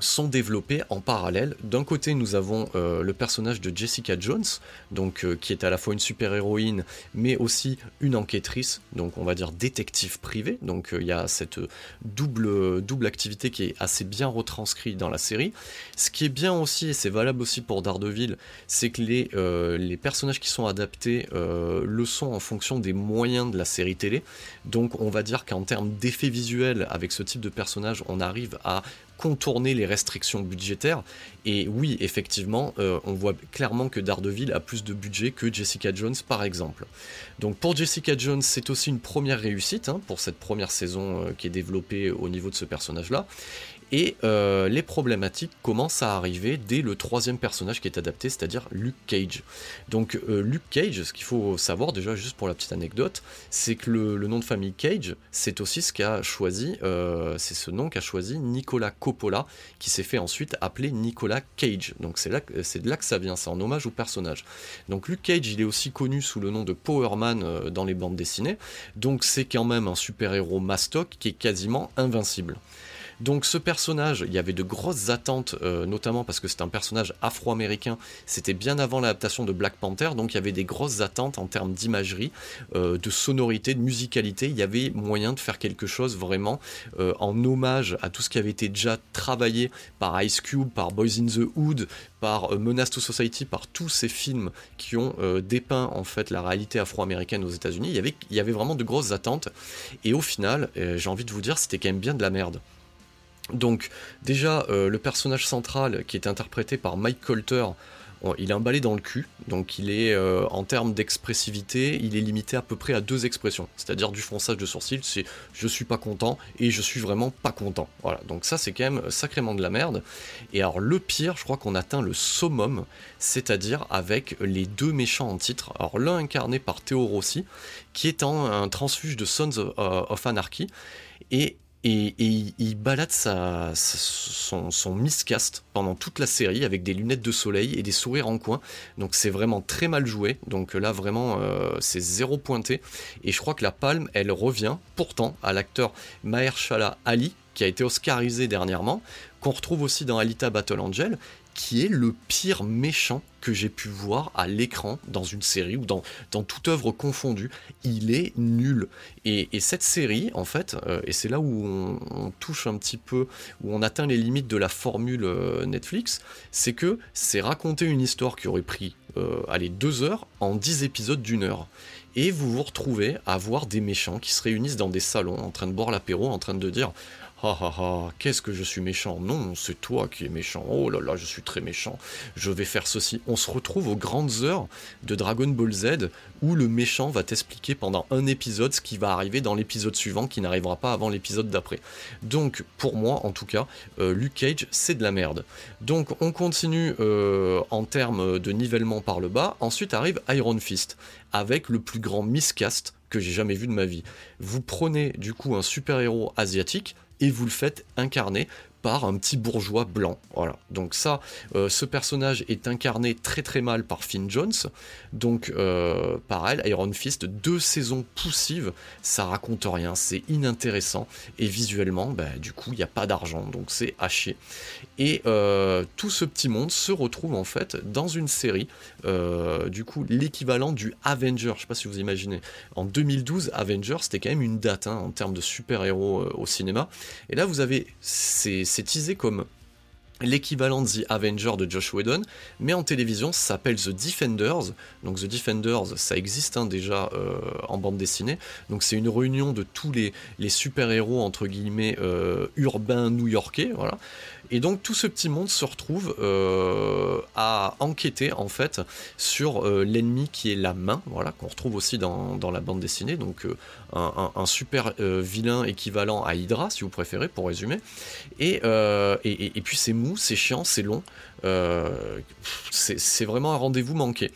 Speaker 1: sont développés en parallèle. D'un côté, nous avons euh, le personnage de Jessica Jones, donc euh, qui est à la fois une super-héroïne, mais aussi une enquêtrice, donc on va dire détective privé. Donc euh, il y a cette double, double activité qui est assez bien retranscrite dans la série. Ce qui est bien aussi, et c'est valable aussi pour Daredevil, c'est que les, les personnages qui sont adaptés le sont en fonction des moyens de la série télé. Donc on va dire qu'en termes d'effets visuels, avec ce type de personnage, on arrive à contourner les restrictions budgétaires. Et oui, effectivement, euh, on voit clairement que Daredevil a plus de budget que Jessica Jones, par exemple. Donc pour Jessica Jones, c'est aussi une première réussite hein, pour cette première saison euh, qui est développée au niveau de ce personnage-là. Et euh, les problématiques commencent à arriver dès le troisième personnage qui est adapté, c'est-à-dire Luke Cage. Donc euh, Luke Cage, ce qu'il faut savoir déjà juste pour la petite anecdote, c'est que le, nom de famille Cage, c'est aussi ce qu'a choisi, euh, c'est ce nom qu'a choisi Nicolas Coppola, qui s'est fait ensuite appeler Nicolas Cage. Donc c'est de là que ça vient, c'est en hommage au personnage. Donc Luke Cage, il est aussi connu sous le nom de Power Man dans les bandes dessinées. Donc c'est quand même un super-héros mastoc qui est quasiment invincible. Donc ce personnage, il y avait de grosses attentes, euh, notamment parce que c'est un personnage afro-américain. C'était bien avant l'adaptation de Black Panther, donc il y avait des grosses attentes en termes d'imagerie, euh, de sonorité, de musicalité. Il y avait moyen de faire quelque chose vraiment euh, en hommage à tout ce qui avait été déjà travaillé par Ice Cube, par Boys in the Hood, par Menace to Society, par tous ces films qui ont dépeint en fait la réalité afro-américaine aux États-Unis. Il y avait, il y avait vraiment de grosses attentes. Et au final, j'ai envie de vous dire, c'était quand même bien de la merde. Donc déjà, euh, le personnage central qui est interprété par Mike Colter, il est emballé dans le cul, donc il est euh, en termes d'expressivité, il est limité à peu près à deux expressions, c'est-à-dire du fronçage de sourcils, c'est je suis pas content et je suis vraiment pas content. Voilà, donc ça c'est quand même sacrément de la merde. Et alors le pire, je crois qu'on atteint le summum, c'est-à-dire avec les deux méchants en titre. Alors l'un incarné par Théo Rossi, qui est un, transfuge de Sons of Anarchy, et et, il balade son, miscast pendant toute la série avec des lunettes de soleil et des sourires en coin. Donc c'est vraiment très mal joué. Donc là vraiment euh, c'est zéro pointé. Et je crois que la palme elle revient pourtant à l'acteur Mahershala Ali qui a été oscarisé dernièrement, qu'on retrouve aussi dans Alita Battle Angel qui est le pire méchant que j'ai pu voir à l'écran dans une série ou dans, toute œuvre confondue. Il est nul. Et, cette série, en fait, euh, et c'est là où on, touche un petit peu, où on atteint les limites de la formule euh, Netflix, c'est que c'est raconter une histoire qui aurait pris, euh, allez, deux heures en dix épisodes d'une heure. Et vous vous retrouvez à voir des méchants qui se réunissent dans des salons en train de boire l'apéro, en train de dire ah ah ah, qu'est-ce que je suis méchant Non, c'est toi qui es méchant. Oh là là, je suis très méchant. Je vais faire ceci. On se retrouve aux grandes heures de Dragon Ball Z où le méchant va t'expliquer pendant un épisode ce qui va arriver dans l'épisode suivant qui n'arrivera pas avant l'épisode d'après. Donc, pour moi, en tout cas, euh, Luke Cage, c'est de la merde. Donc, on continue euh, en termes de nivellement par le bas. Ensuite arrive Iron Fist avec le plus grand miscast que j'ai jamais vu de ma vie. Vous prenez du coup un super-héros asiatique et vous le faites incarner par un petit bourgeois blanc. Voilà. Donc ça, euh, ce personnage est incarné très très mal par Finn Jones. Donc euh, pareil, Iron Fist, deux saisons poussives, ça raconte rien, c'est inintéressant. Et visuellement, bah, du coup, il n'y a pas d'argent, donc c'est chier. Et euh, tout ce petit monde se retrouve en fait dans une série, du coup, l'équivalent du Avenger. Je sais pas si vous imaginez. En 2012, Avenger, c'était quand même une date hein, en termes de super-héros au cinéma. Et là, vous avez ces c'est teasé comme l'équivalent de The Avenger de Josh Whedon, mais en télévision ça s'appelle The Defenders. Donc The Defenders, ça existe hein, déjà euh, en bande dessinée. Donc c'est une réunion de tous les, super-héros entre guillemets euh, urbains new-yorkais, voilà. Et donc tout ce petit monde se retrouve euh, à enquêter en fait sur euh, l'ennemi qui est la main, voilà, qu'on retrouve aussi dans, la bande dessinée, donc euh, un, super vilain équivalent à Hydra, si vous préférez, pour résumer. Et, et puis c'est mou, c'est chiant, c'est long, c'est vraiment un rendez-vous manqué.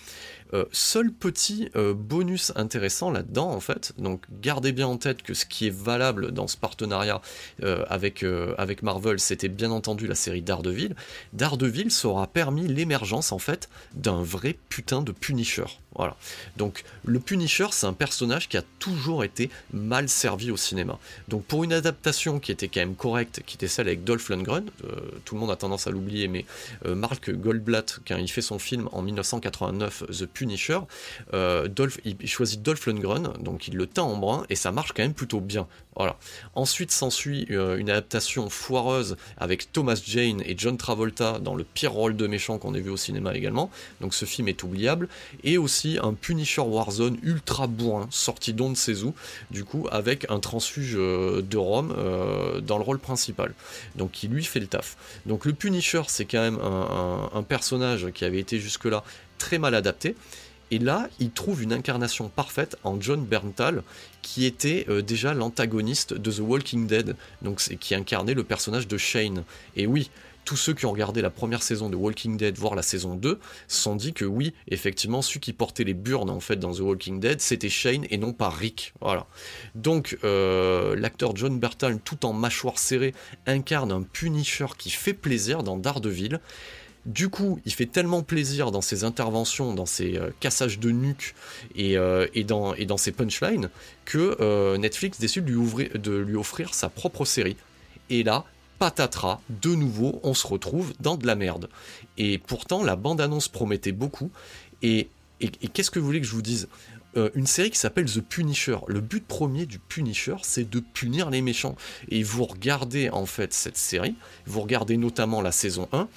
Speaker 1: Euh, seul petit euh, bonus intéressant là-dedans, en fait, donc gardez bien en tête que ce qui est valable dans ce partenariat euh, avec, avec Marvel, c'était bien entendu la série Daredevil. Daredevil, aura permis l'émergence, en fait, d'un vrai putain de Punisher. Voilà. Donc le Punisher, c'est un personnage qui a toujours été mal servi au cinéma. Donc pour une adaptation qui était quand même correcte, qui était celle avec Dolph Lundgren, tout le monde a tendance à l'oublier, mais Mark Goldblatt, quand il fait son film en 1989, The Punisher, Punisher, euh, il choisit Dolph Lundgren, donc il le teint en brun, et ça marche quand même plutôt bien. Voilà. Ensuite s'ensuit euh, une adaptation foireuse avec Thomas Jane et John Travolta dans le pire rôle de méchant qu'on ait vu au cinéma également. Donc ce film est oubliable. Et aussi un Punisher Warzone ultra bourrin, sorti d'On Sezu, du coup, avec un transfuge euh, de Rome dans le rôle principal. Donc qui lui fait le taf. Donc le Punisher, c'est quand même un personnage qui avait été jusque-là très mal adapté. Et là, il trouve une incarnation parfaite en John Berntal, qui était euh, déjà l'antagoniste de The Walking Dead, donc qui incarnait le personnage de Shane. Et oui, tous ceux qui ont regardé la première saison de Walking Dead, voire la saison 2, se sont dit que oui, effectivement, celui qui portait les burnes en fait dans The Walking Dead, c'était Shane et non pas Rick. Voilà. Donc euh, l'acteur John Bertal, tout en mâchoire serrée, incarne un Punisher qui fait plaisir dans Daredevil. Du coup, il fait tellement plaisir dans ses interventions, dans ses euh, cassages de nuque euh, et, dans, ses punchlines que euh, Netflix décide de lui, de lui offrir sa propre série. Et là, patatras, de nouveau, on se retrouve dans de la merde. Et pourtant, la bande-annonce promettait beaucoup. Et, qu'est-ce que vous voulez que je vous dise? Une série qui s'appelle The Punisher. Le but premier du Punisher, c'est de punir les méchants. Et vous regardez en fait cette série, vous regardez notamment la saison 1,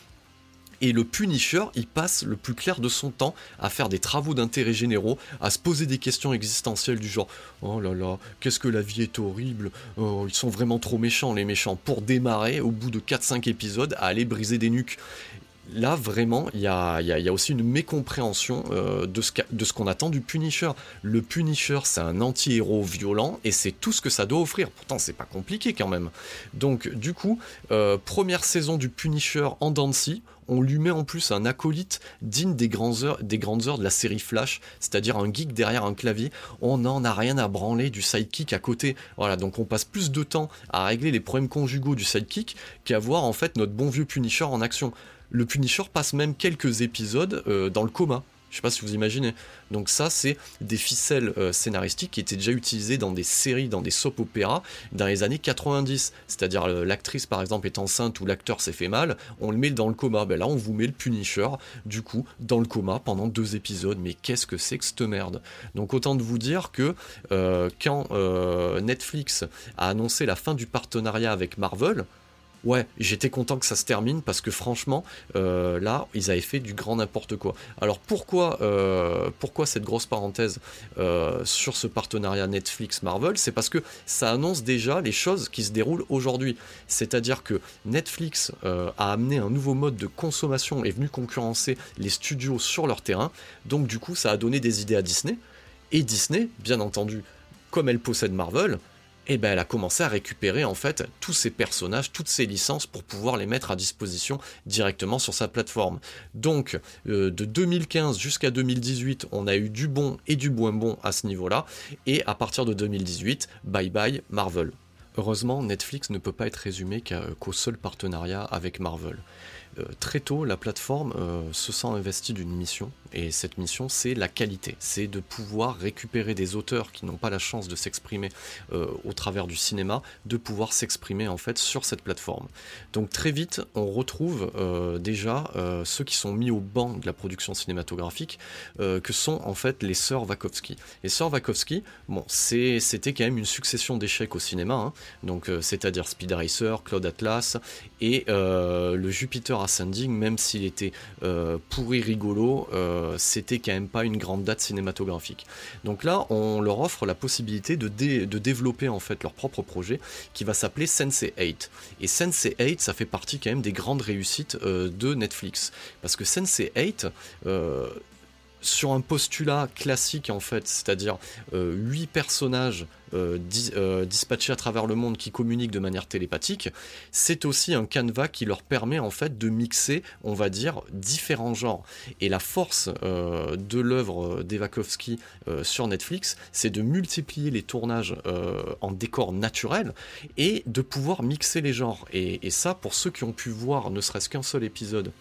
Speaker 1: et le Punisher, il passe le plus clair de son temps à faire des travaux d'intérêt généraux, à se poser des questions existentielles du genre Oh là là, qu'est-ce que la vie est horrible, oh, ils sont vraiment trop méchants les méchants, pour démarrer au bout de 4-5 épisodes à aller briser des nuques. Là vraiment il y a, aussi une mécompréhension de ce, de ce qu'on attend du Punisher. Le Punisher c'est un anti-héros violent et c'est tout ce que ça doit offrir. Pourtant c'est pas compliqué quand même. Donc du coup, première saison du Punisher en Dancy, on lui met en plus un acolyte digne des, heures, des grandes heures de la série Flash, c'est-à-dire un geek derrière un clavier. On n'en a rien à branler du sidekick à côté. Voilà, donc on passe plus de temps à régler les problèmes conjugaux du sidekick qu'à voir en fait notre bon vieux Punisher en action. Le Punisher passe même quelques épisodes euh, dans le coma. Je sais pas si vous imaginez. Donc ça, c'est des ficelles euh, scénaristiques qui étaient déjà utilisées dans des séries, dans des soap opéras dans les années 90. C'est-à-dire euh, l'actrice, par exemple, est enceinte ou l'acteur s'est fait mal, on le met dans le coma. Ben là, on vous met le Punisher, du coup, dans le coma pendant deux épisodes. Mais qu'est-ce que c'est que cette merde? Donc autant de vous dire que quand Netflix a annoncé la fin du partenariat avec Marvel, ouais, j'étais content que ça se termine parce que franchement, euh, là, ils avaient fait du grand n'importe quoi. Alors pourquoi, euh, cette grosse parenthèse euh, sur ce partenariat Netflix-Marvel C'est parce que ça annonce déjà les choses qui se déroulent aujourd'hui. C'est-à-dire que Netflix a amené un nouveau mode de consommation et est venu concurrencer les studios sur leur terrain. Donc du coup, ça a donné des idées à Disney. Et Disney, bien entendu, comme elle possède Marvel, et eh ben elle a commencé à récupérer en fait tous ces personnages, toutes ces licences pour pouvoir les mettre à disposition directement sur sa plateforme. Donc euh, de 2015 jusqu'à 2018, on a eu du bon et du moins bon à ce niveau-là, et à partir de 2018, bye bye Marvel. Heureusement, Netflix ne peut pas être résumé qu'au seul partenariat avec Marvel. Euh, très tôt, la plateforme euh, se sent investie d'une mission, et cette mission, c'est la qualité. C'est de pouvoir récupérer des auteurs qui n'ont pas la chance de s'exprimer euh, au travers du cinéma, de pouvoir s'exprimer en fait sur cette plateforme. Donc très vite, on retrouve déjà ceux qui sont mis au banc de la production cinématographique, que sont en fait les sœurs Wachowski. Les sœurs Wachowski, c'était quand même une succession d'échecs au cinéma, hein. donc c'est-à-dire Speed Racer, Cloud Atlas et le Jupiter Ascending, même s'il était euh, pourri rigolo, euh, c'était quand même pas une grande date cinématographique. Donc là, on leur offre la possibilité de, de développer en fait leur propre projet qui va s'appeler Sensei 8. Et Sensei 8, ça fait partie quand même des grandes réussites euh, de Netflix. Parce que Sensei 8, sur un postulat classique en fait, c'est-à-dire euh, huit personnages euh, euh, dispatchés à travers le monde qui communiquent de manière télépathique, c'est aussi un canevas qui leur permet en fait de mixer, on va dire, différents genres. Et la force de l'œuvre d'Evakovsky sur Netflix, c'est de multiplier les tournages en décor naturel et de pouvoir mixer les genres. et ça, pour ceux qui ont pu voir ne serait-ce qu'un seul épisode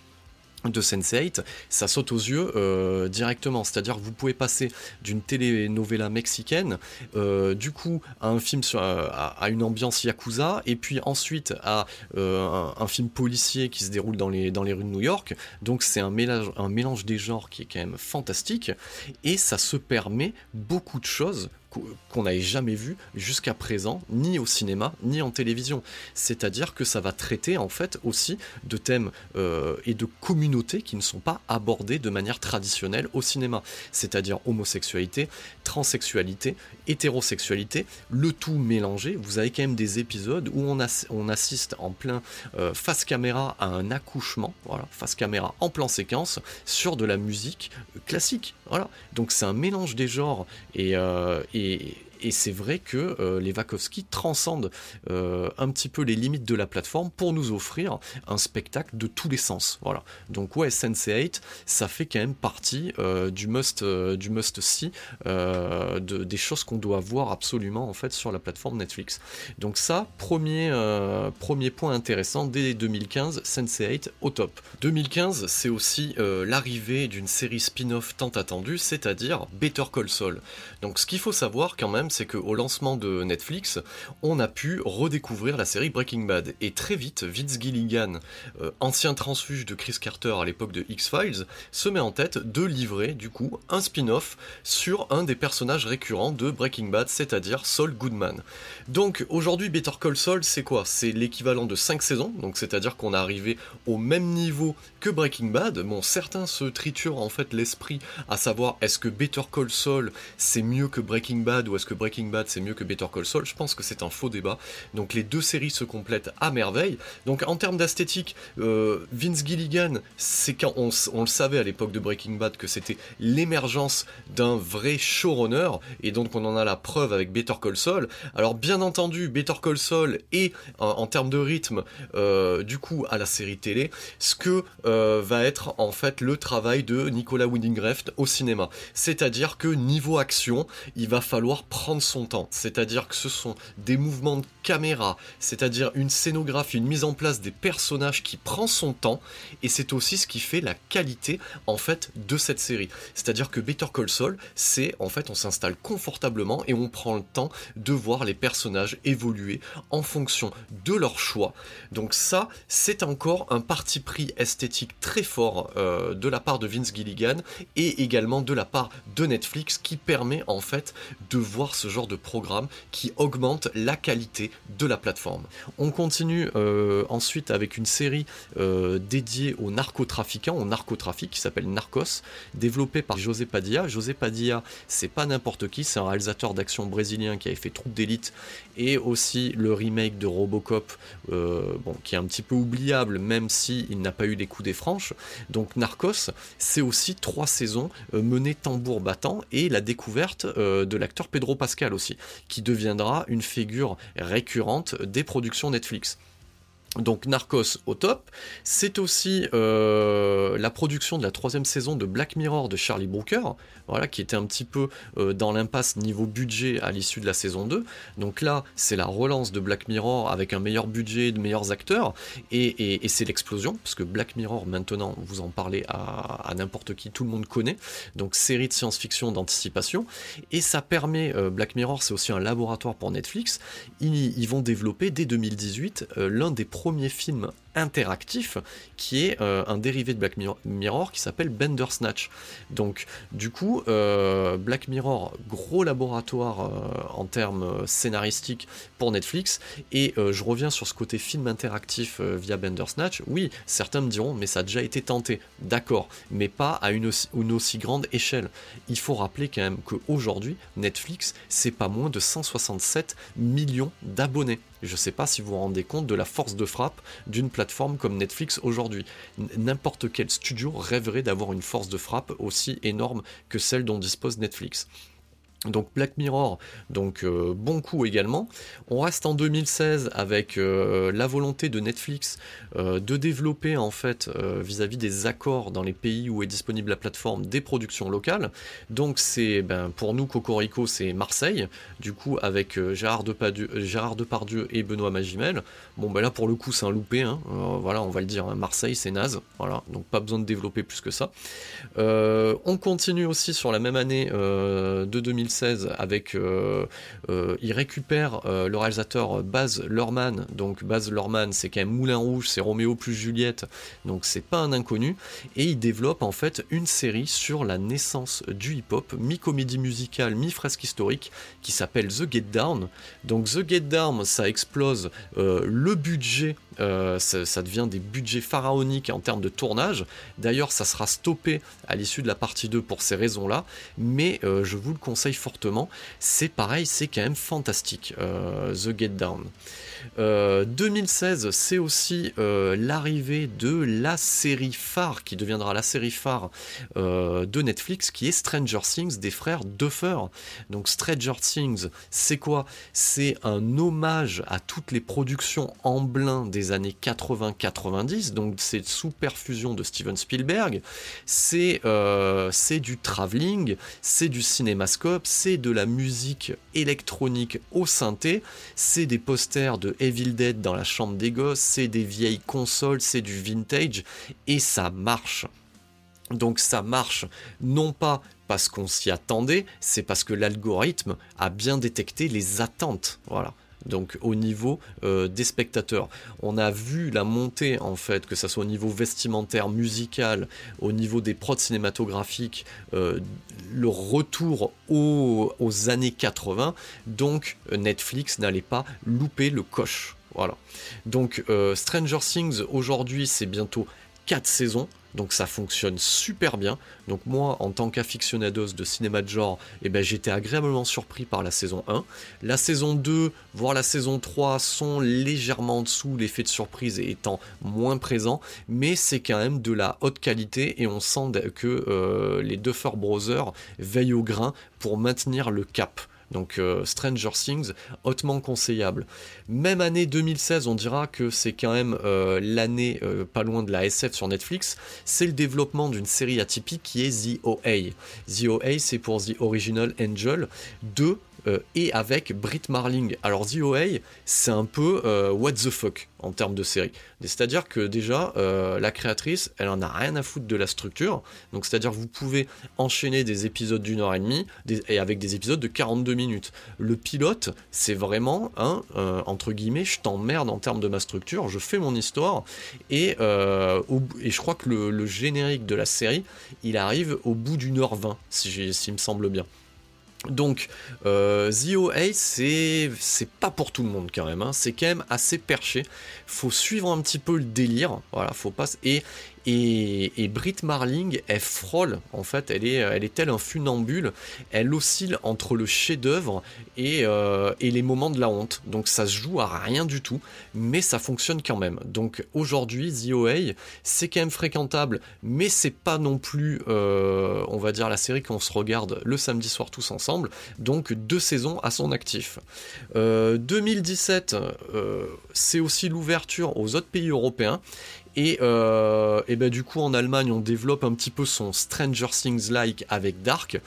Speaker 1: de Sense8, ça saute aux yeux euh, directement. C'est-à-dire que vous pouvez passer d'une telenovela mexicaine, euh, du coup, à un film une ambiance yakuza, et puis ensuite à euh, un, film policier qui se déroule dans les, dans les rues de New York. Donc c'est un mélange, un mélange des genres qui est quand même fantastique, et ça se permet beaucoup de choses qu'on n'avait jamais vu jusqu'à présent, ni au cinéma, ni en télévision. C'est-à-dire que ça va traiter en fait aussi de thèmes euh, et de communautés qui ne sont pas abordés de manière traditionnelle au cinéma. C'est-à-dire homosexualité, transsexualité, hétérosexualité, le tout mélangé. Vous avez quand même des épisodes où on, assiste en plein euh, face caméra à un accouchement, voilà, face caméra en plan séquence sur de la musique classique. Voilà. Donc c'est un mélange des genres et, euh, et et c'est vrai que euh, les Wachowski transcendent euh, un petit peu les limites de la plateforme pour nous offrir un spectacle de tous les sens. Voilà. Donc ouais, Sense8, ça fait quand même partie euh, du must du must see de, des choses qu'on doit voir absolument en fait sur la plateforme Netflix. Donc ça, premier premier point intéressant dès 2015, Sense8 au top. 2015, c'est aussi l'arrivée d'une série spin-off tant attendue, c'est-à-dire Better Call Saul. Donc ce qu'il faut savoir quand même c'est qu'au lancement de Netflix, on a pu redécouvrir la série Breaking Bad. Et très vite, Vince Gilligan, euh, ancien transfuge de Chris Carter à l'époque de X-Files, se met en tête de livrer du coup un spin-off sur un des personnages récurrents de Breaking Bad, c'est-à-dire Saul Goodman. Donc aujourd'hui, Better Call Saul, c'est quoi? C'est l'équivalent de 5 saisons, donc c'est-à-dire qu'on est arrivé au même niveau que Breaking Bad. Bon, certains se triturent en fait l'esprit à savoir est-ce que Better Call Saul c'est mieux que Breaking Bad ou est-ce que Breaking Bad c'est mieux que Better Call Saul, je pense que c'est un faux débat. Donc les deux séries se complètent à merveille. Donc en termes d'esthétique, euh, Vince Gilligan, c'est quand on, le savait à l'époque de Breaking Bad que c'était l'émergence d'un vrai showrunner, et donc on en a la preuve avec Better Call Saul. Alors bien entendu, Better Call Saul est en, termes de rythme, euh, du coup à la série télé, ce que euh, va être en fait le travail de Nicolas Winding au cinéma. C'est-à-dire que niveau action, il va falloir prendre son temps. C'est-à-dire que ce sont des mouvements de caméra, c'est-à-dire une scénographie, une mise en place des personnages qui prend son temps, et c'est aussi ce qui fait la qualité en fait de cette série. C'est-à-dire que Better Call Saul, c'est en fait on s'installe confortablement et on prend le temps de voir les personnages évoluer en fonction de leur choix. Donc ça, c'est encore un parti pris esthétique très fort euh, de la part de Vince Gilligan et également de la part de Netflix qui permet en fait de voir ce genre de programme qui augmente la qualité de la plateforme. On continue euh, ensuite avec une série euh, dédiée aux narcotrafiquants, au narcotrafic qui s'appelle Narcos, développée par José Padilla. José Padilla, c'est pas n'importe qui, c'est un réalisateur d'action brésilien qui avait fait Troupe d'élite et aussi le remake de Robocop, euh, bon, qui est un petit peu oubliable, même si il n'a pas eu les coups des franches. Donc Narcos, c'est aussi trois saisons menées tambour battant et la découverte de l'acteur Pedro Pascal aussi, qui deviendra une figure récurrente des productions Netflix. Donc Narcos au top. C'est aussi euh, la production de la troisième saison de Black Mirror de Charlie Brooker, voilà, qui était un petit peu euh, dans l'impasse niveau budget à l'issue de la saison 2. Donc là, c'est la relance de Black Mirror avec un meilleur budget, de meilleurs acteurs, et, c'est l'explosion, parce que Black Mirror, maintenant, vous en parlez à, n'importe qui, tout le monde connaît. Donc série de science-fiction d'anticipation, et ça permet, euh, Black Mirror, c'est aussi un laboratoire pour Netflix, ils, vont développer dès 2018 l'un des premier film interactif qui est euh, un dérivé de Black Mirror qui s'appelle Snatch. Donc du coup, euh, Black Mirror, gros laboratoire euh, en termes scénaristiques pour Netflix, et je reviens sur ce côté film interactif via Snatch. Oui, certains me diront, mais ça a déjà été tenté, d'accord, mais pas à une aussi grande échelle. Il faut rappeler quand même qu'aujourd'hui, Netflix, c'est pas moins de 167 millions d'abonnés. Je ne sais pas si vous vous rendez compte de la force de frappe d'une plateforme comme Netflix aujourd'hui. N'importe quel studio rêverait d'avoir une force de frappe aussi énorme que celle dont dispose Netflix. Donc Black Mirror, donc euh, bon coup également. On reste en 2016 avec euh, la volonté de Netflix euh, de développer en fait vis-à-vis des accords dans les pays où est disponible la plateforme des productions locales. Donc c'est ben, pour nous Cocorico c'est Marseille, du coup avec Gérard Depardieu, et Benoît Magimel. Bon ben là pour le coup c'est un loupé, hein. voilà on va le dire, hein. Marseille c'est naze, voilà donc pas besoin de développer plus que ça. on continue aussi sur la même année de 2016 avec euh, euh, il récupère euh, le réalisateur Baz Luhrmann. Donc Baz Luhrmann c'est quand même Moulin Rouge c'est Roméo plus Juliette. Donc c'est pas un inconnu. Et il développe en fait une série sur la naissance du hip-hop mi-comédie musicale mi-fresque historique qui s'appelle The Get Down. Donc The Get Down ça explose le budget ça, devient des budgets pharaoniques en termes de tournage. D'ailleurs, ça sera stoppé à l'issue de la partie 2 pour ces raisons-là, mais je vous le conseille fortement. C'est pareil, c'est quand même fantastique, euh, The Get Down. 2016, euh, c'est aussi euh, l'arrivée de la série phare, qui deviendra la série phare de Netflix, qui est Stranger Things des frères Duffer. Donc Stranger Things, c'est quoi? C'est un hommage à toutes les productions en blind des années 80-90, donc c'est sous perfusion de Steven Spielberg. C'est du travelling, c'est du cinémascope, c'est de la musique électronique au synthé, c'est des posters de Evil Dead dans la chambre des gosses, c'est des vieilles consoles, c'est du vintage, et ça marche. Donc ça marche non pas parce qu'on s'y attendait, c'est parce que l'algorithme a bien détecté les attentes. Voilà donc au niveau euh, des spectateurs. On a vu la montée en fait, que ce soit au niveau vestimentaire, musical, au niveau des prods cinématographiques, euh, le retour aux, années 80, donc Netflix n'allait pas louper le coche. Voilà. Donc euh, Stranger Things aujourd'hui c'est bientôt 4 saisons. Donc ça fonctionne super bien. Donc moi, en tant qu'aficionados de cinéma de genre, eh ben, j'étais agréablement surpris par la saison 1. La saison 2, voire la saison 3 sont légèrement en dessous, l'effet de surprise étant moins présent, mais c'est quand même de la haute qualité et on sent que euh, les Duffer Brothers veillent au grain pour maintenir le cap. Donc euh, Stranger Things, hautement conseillable. Même année 2016, on dira que c'est quand même euh, l'année euh, pas loin de la SF sur Netflix. C'est le développement d'une série atypique qui est The OA. The OA, c'est pour The Original Angel 2 euh, et avec Britt Marling. Alors The OA, c'est un peu euh, what the fuck en termes de série. C'est-à-dire que déjà, euh, la créatrice, elle en a rien à foutre de la structure. Donc c'est-à-dire que vous pouvez enchaîner des épisodes d'une heure et demie et avec des épisodes de 42 minutes. Le pilote, c'est vraiment entre guillemets, je t'emmerde en termes de ma structure, je fais mon histoire et, je crois que le, générique de la série, il arrive au bout d'une heure vingt, si, s'il me semble bien. Donc, euh, The c'est pas pour tout le monde quand même. Hein. C'est quand même assez perché. Faut suivre un petit peu le délire. Voilà, faut pas. Et, et, et Brit Marling, elle frôle, en fait, elle est, elle est telle un funambule, elle oscille entre le chef-d'œuvre et, euh, et, les moments de la honte. Donc ça se joue à rien du tout, mais ça fonctionne quand même. Donc aujourd'hui, The OA, c'est quand même fréquentable, mais c'est pas non plus, euh, on va dire, la série qu'on se regarde le samedi soir tous ensemble. Donc deux saisons à son actif. 2017, euh, c'est aussi l'ouverture aux autres pays européens. Et, euh, ben du coup en Allemagne on développe un petit peu son Stranger Things like avec Dark.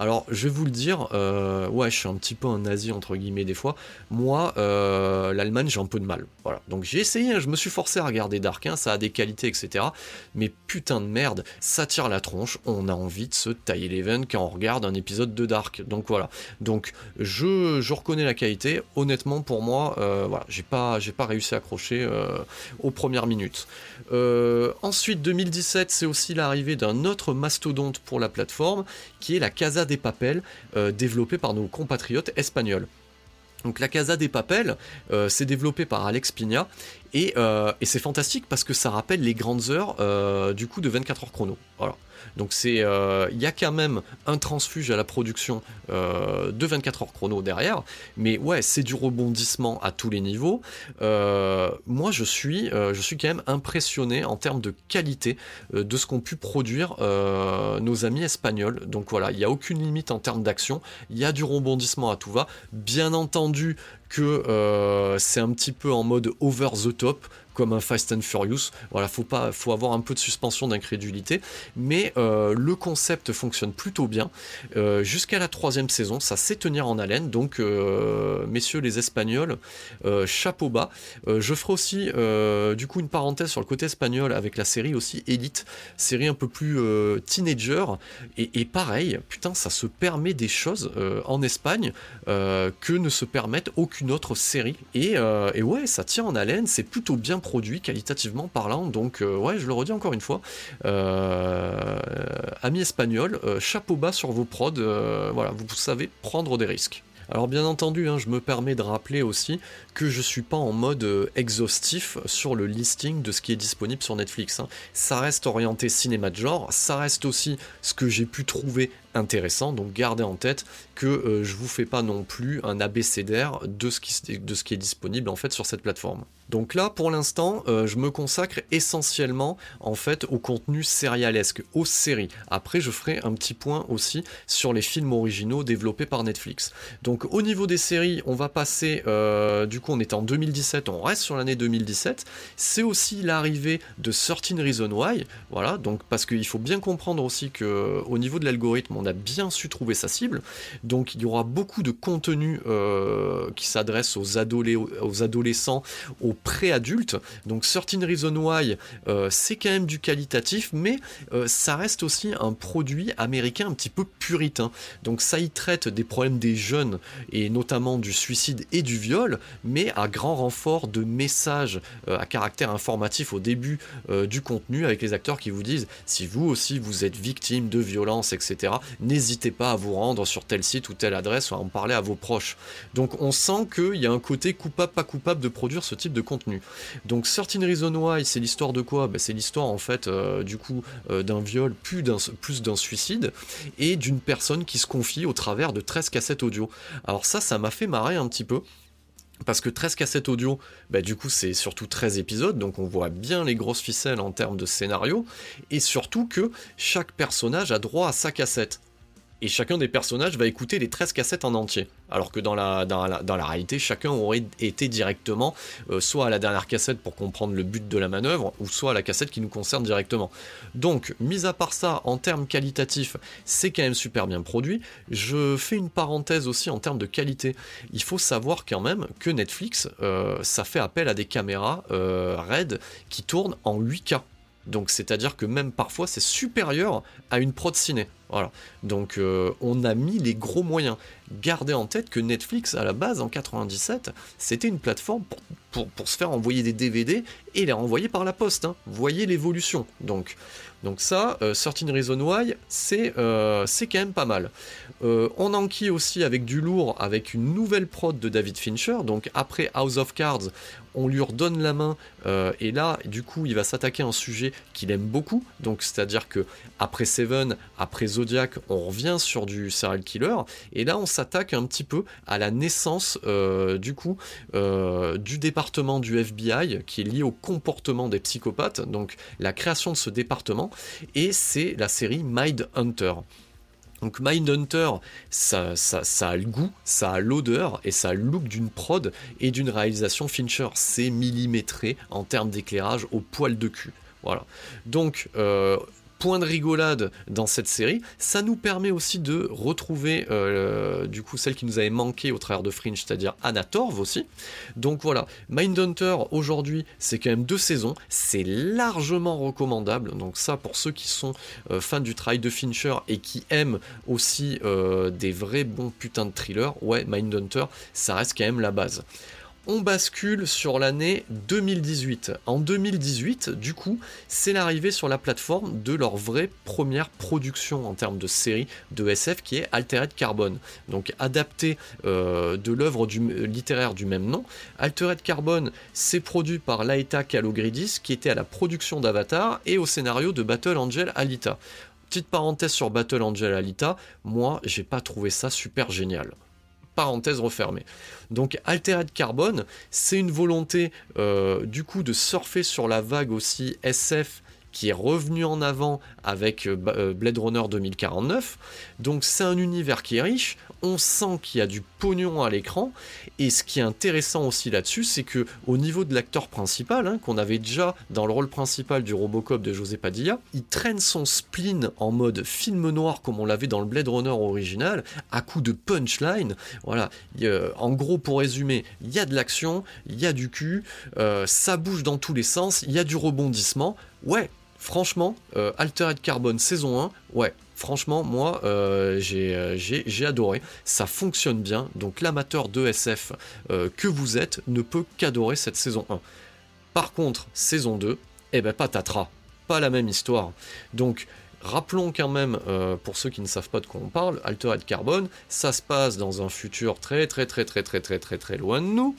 Speaker 1: Alors, je vais vous le dire, euh, ouais, je suis un petit peu un nazi entre guillemets des fois. Moi, euh, l'Allemagne, j'ai un peu de mal. Voilà. Donc j'ai essayé, je me suis forcé à regarder Dark, hein, ça a des qualités, etc. Mais putain de merde, ça tire la tronche. On a envie de se tailler les veines quand on regarde un épisode de Dark. Donc voilà. Donc je, reconnais la qualité. Honnêtement, pour moi, euh, voilà, j'ai pas, pas réussi à accrocher aux premières minutes. ensuite, 2017, c'est aussi l'arrivée d'un autre mastodonte pour la plateforme, qui est la Casa des Papels, euh, développé par nos compatriotes espagnols. Donc la Casa des Papels, euh, c'est développé par Alex Pina et, euh, et c'est fantastique parce que ça rappelle les grandes heures du coup de 24 heures chrono. Voilà. Donc c'est, euh, il y a quand même un transfuge à la production euh, de 24 heures chrono derrière, mais ouais, c'est du rebondissement à tous les niveaux. Euh, moi, je suis, je suis quand même impressionné en termes de qualité de ce qu'ont pu produire nos amis espagnols. Donc voilà, il n'y a aucune limite en termes d'action. Il y a du rebondissement à tout va. Bien entendu que c'est un petit peu en mode over the top comme un Fast and Furious. Voilà, faut pas, faut avoir un peu de suspension d'incrédulité, mais euh, le concept fonctionne plutôt bien. Euh, jusqu'à la troisième saison, ça sait tenir en haleine. Donc, euh, messieurs les Espagnols, chapeau bas. je ferai aussi, du coup, une parenthèse sur le côté espagnol avec la série aussi Elite, série un peu plus teenager. Et, pareil, putain, ça se permet des choses en Espagne que ne se permettent aucune autre série. Et, et ouais, ça tient en haleine, c'est plutôt bien produit qualitativement parlant. Donc euh, ouais, je le redis encore une fois, euh, amis espagnols, euh, chapeau bas sur vos prods. voilà, vous savez prendre des risques. Alors bien entendu, hein, je me permets de rappeler aussi que je suis pas en mode exhaustif sur le listing de ce qui est disponible sur Netflix. Hein. Ça reste orienté cinéma de genre, ça reste aussi ce que j'ai pu trouver intéressant, donc gardez en tête que je vous fais pas non plus un abécédaire de ce qui, de ce qui est disponible en fait sur cette plateforme. Donc là, pour l'instant, euh, je me consacre essentiellement en fait au contenu sérialesque, aux séries. Après, je ferai un petit point aussi sur les films originaux développés par Netflix. Donc au niveau des séries, on va passer, euh, du coup on est en 2017, on reste sur l'année 2017. C'est aussi l'arrivée de 13 Reasons Why, voilà, donc parce qu'il faut bien comprendre aussi que au niveau de l'algorithme, on a bien su trouver sa cible. Donc il y aura beaucoup de contenu euh, qui s'adresse aux, aux adolescents, aux pré-adulte. Donc 13 Reasons Why, euh, c'est quand même du qualitatif, mais euh, ça reste aussi un produit américain un petit peu puritain. Donc ça y traite des problèmes des jeunes, et notamment du suicide et du viol, mais à grand renfort de messages euh, à caractère informatif au début du contenu, avec les acteurs qui vous disent, si vous aussi vous êtes victime de violence, etc., n'hésitez pas à vous rendre sur tel site ou telle adresse ou à en parler à vos proches. Donc on sent qu'il y a un côté coupable, pas coupable de produire ce type de Donc Certain Reason Why, c'est l'histoire de quoi? Ben, C'est l'histoire en fait euh, du coup euh, d'un viol plus d'un, suicide et d'une personne qui se confie au travers de 13 cassettes audio. Alors ça, ça m'a fait marrer un petit peu. Parce que 13 cassettes audio, bah du coup c'est surtout 13 épisodes, donc on voit bien les grosses ficelles en termes de scénario, et surtout que chaque personnage a droit à sa cassette et chacun des personnages va écouter les 13 cassettes en entier. Alors que dans la, réalité, chacun aurait été directement euh, soit à la dernière cassette pour comprendre le but de la manœuvre, ou soit à la cassette qui nous concerne directement. Donc, mis à part ça, en termes qualitatifs, c'est quand même super bien produit. Je fais une parenthèse aussi en termes de qualité. Il faut savoir quand même que Netflix, euh, ça fait appel à des caméras euh, RED qui tournent en 8K. Donc c'est-à-dire que même parfois c'est supérieur à une prod ciné. Voilà. Donc euh, on a mis les gros moyens. Gardez en tête que Netflix à la base en 97, c'était une plateforme pour, se faire envoyer des DVD et les renvoyer par la poste. Hein. Voyez l'évolution. Donc donc ça, euh, Certain Reason Why, euh, c'est quand même pas mal. Euh, on enquille aussi avec du lourd, avec une nouvelle prod de David Fincher. Donc après House of Cards, on lui redonne la main euh, et là, du coup, il va s'attaquer à un sujet qu'il aime beaucoup. Donc c'est-à-dire que après Seven, après Zodiac, on revient sur du serial killer et là, on s'attaque un petit peu à la naissance du coup du département du FBI qui est lié au comportement des psychopathes. Donc la création de ce département et c'est la série Mind Hunter. Donc Mindhunter, ça, a le goût, ça a l'odeur et ça a le look d'une prod et d'une réalisation Fincher. C'est millimétré en termes d'éclairage au poil de cul. Voilà. Donc euh, point de rigolade dans cette série. Ça nous permet aussi de retrouver euh, du coup celle qui nous avait manqué au travers de Fringe, c'est-à-dire Anna Torv aussi. Donc voilà, Mindhunter aujourd'hui, c'est quand même deux saisons, c'est largement recommandable. Donc ça pour ceux qui sont euh, fans du travail de Fincher et qui aiment aussi euh, des vrais bons putains de thrillers, ouais, Mindhunter, ça reste quand même la base on bascule sur l'année 2018. En 2018, du coup, c'est l'arrivée sur la plateforme de leur vraie première production en termes de série de SF qui est Altered Carbon. Donc adapté euh, de l'œuvre littéraire du même nom. Altered Carbon, c'est produit par Laeta Kalogridis qui était à la production d'Avatar et au scénario de Battle Angel Alita. Petite parenthèse sur Battle Angel Alita, moi j'ai pas trouvé ça super génial parenthèse refermée. Donc Altered Carbone, c'est une volonté euh, du coup de surfer sur la vague aussi SF qui est revenu en avant avec euh, euh, Blade Runner 2049. Donc c'est un univers qui est riche, on sent qu'il y a du pognon à l'écran, et ce qui est intéressant aussi là-dessus, c'est que au niveau de l'acteur principal, hein, qu'on avait déjà dans le rôle principal du Robocop de José Padilla, il traîne son spleen en mode film noir comme on l'avait dans le Blade Runner original, à coup de punchline. Voilà, en gros pour résumer, il y a de l'action, il y a du cul, euh, ça bouge dans tous les sens, il y a du rebondissement. Ouais, franchement, euh, Altered Carbone saison 1, ouais, franchement, moi, euh, euh, j'ai adoré. Ça fonctionne bien, donc l'amateur de SF que vous êtes ne peut qu'adorer cette saison 1. Par contre, saison 2, eh ben patatras, pas la même histoire. Donc, Rappelons quand même, euh, pour ceux qui ne savent pas de quoi on parle, Altered Carbone, ça se passe dans un futur très très très très très très très très loin de nous,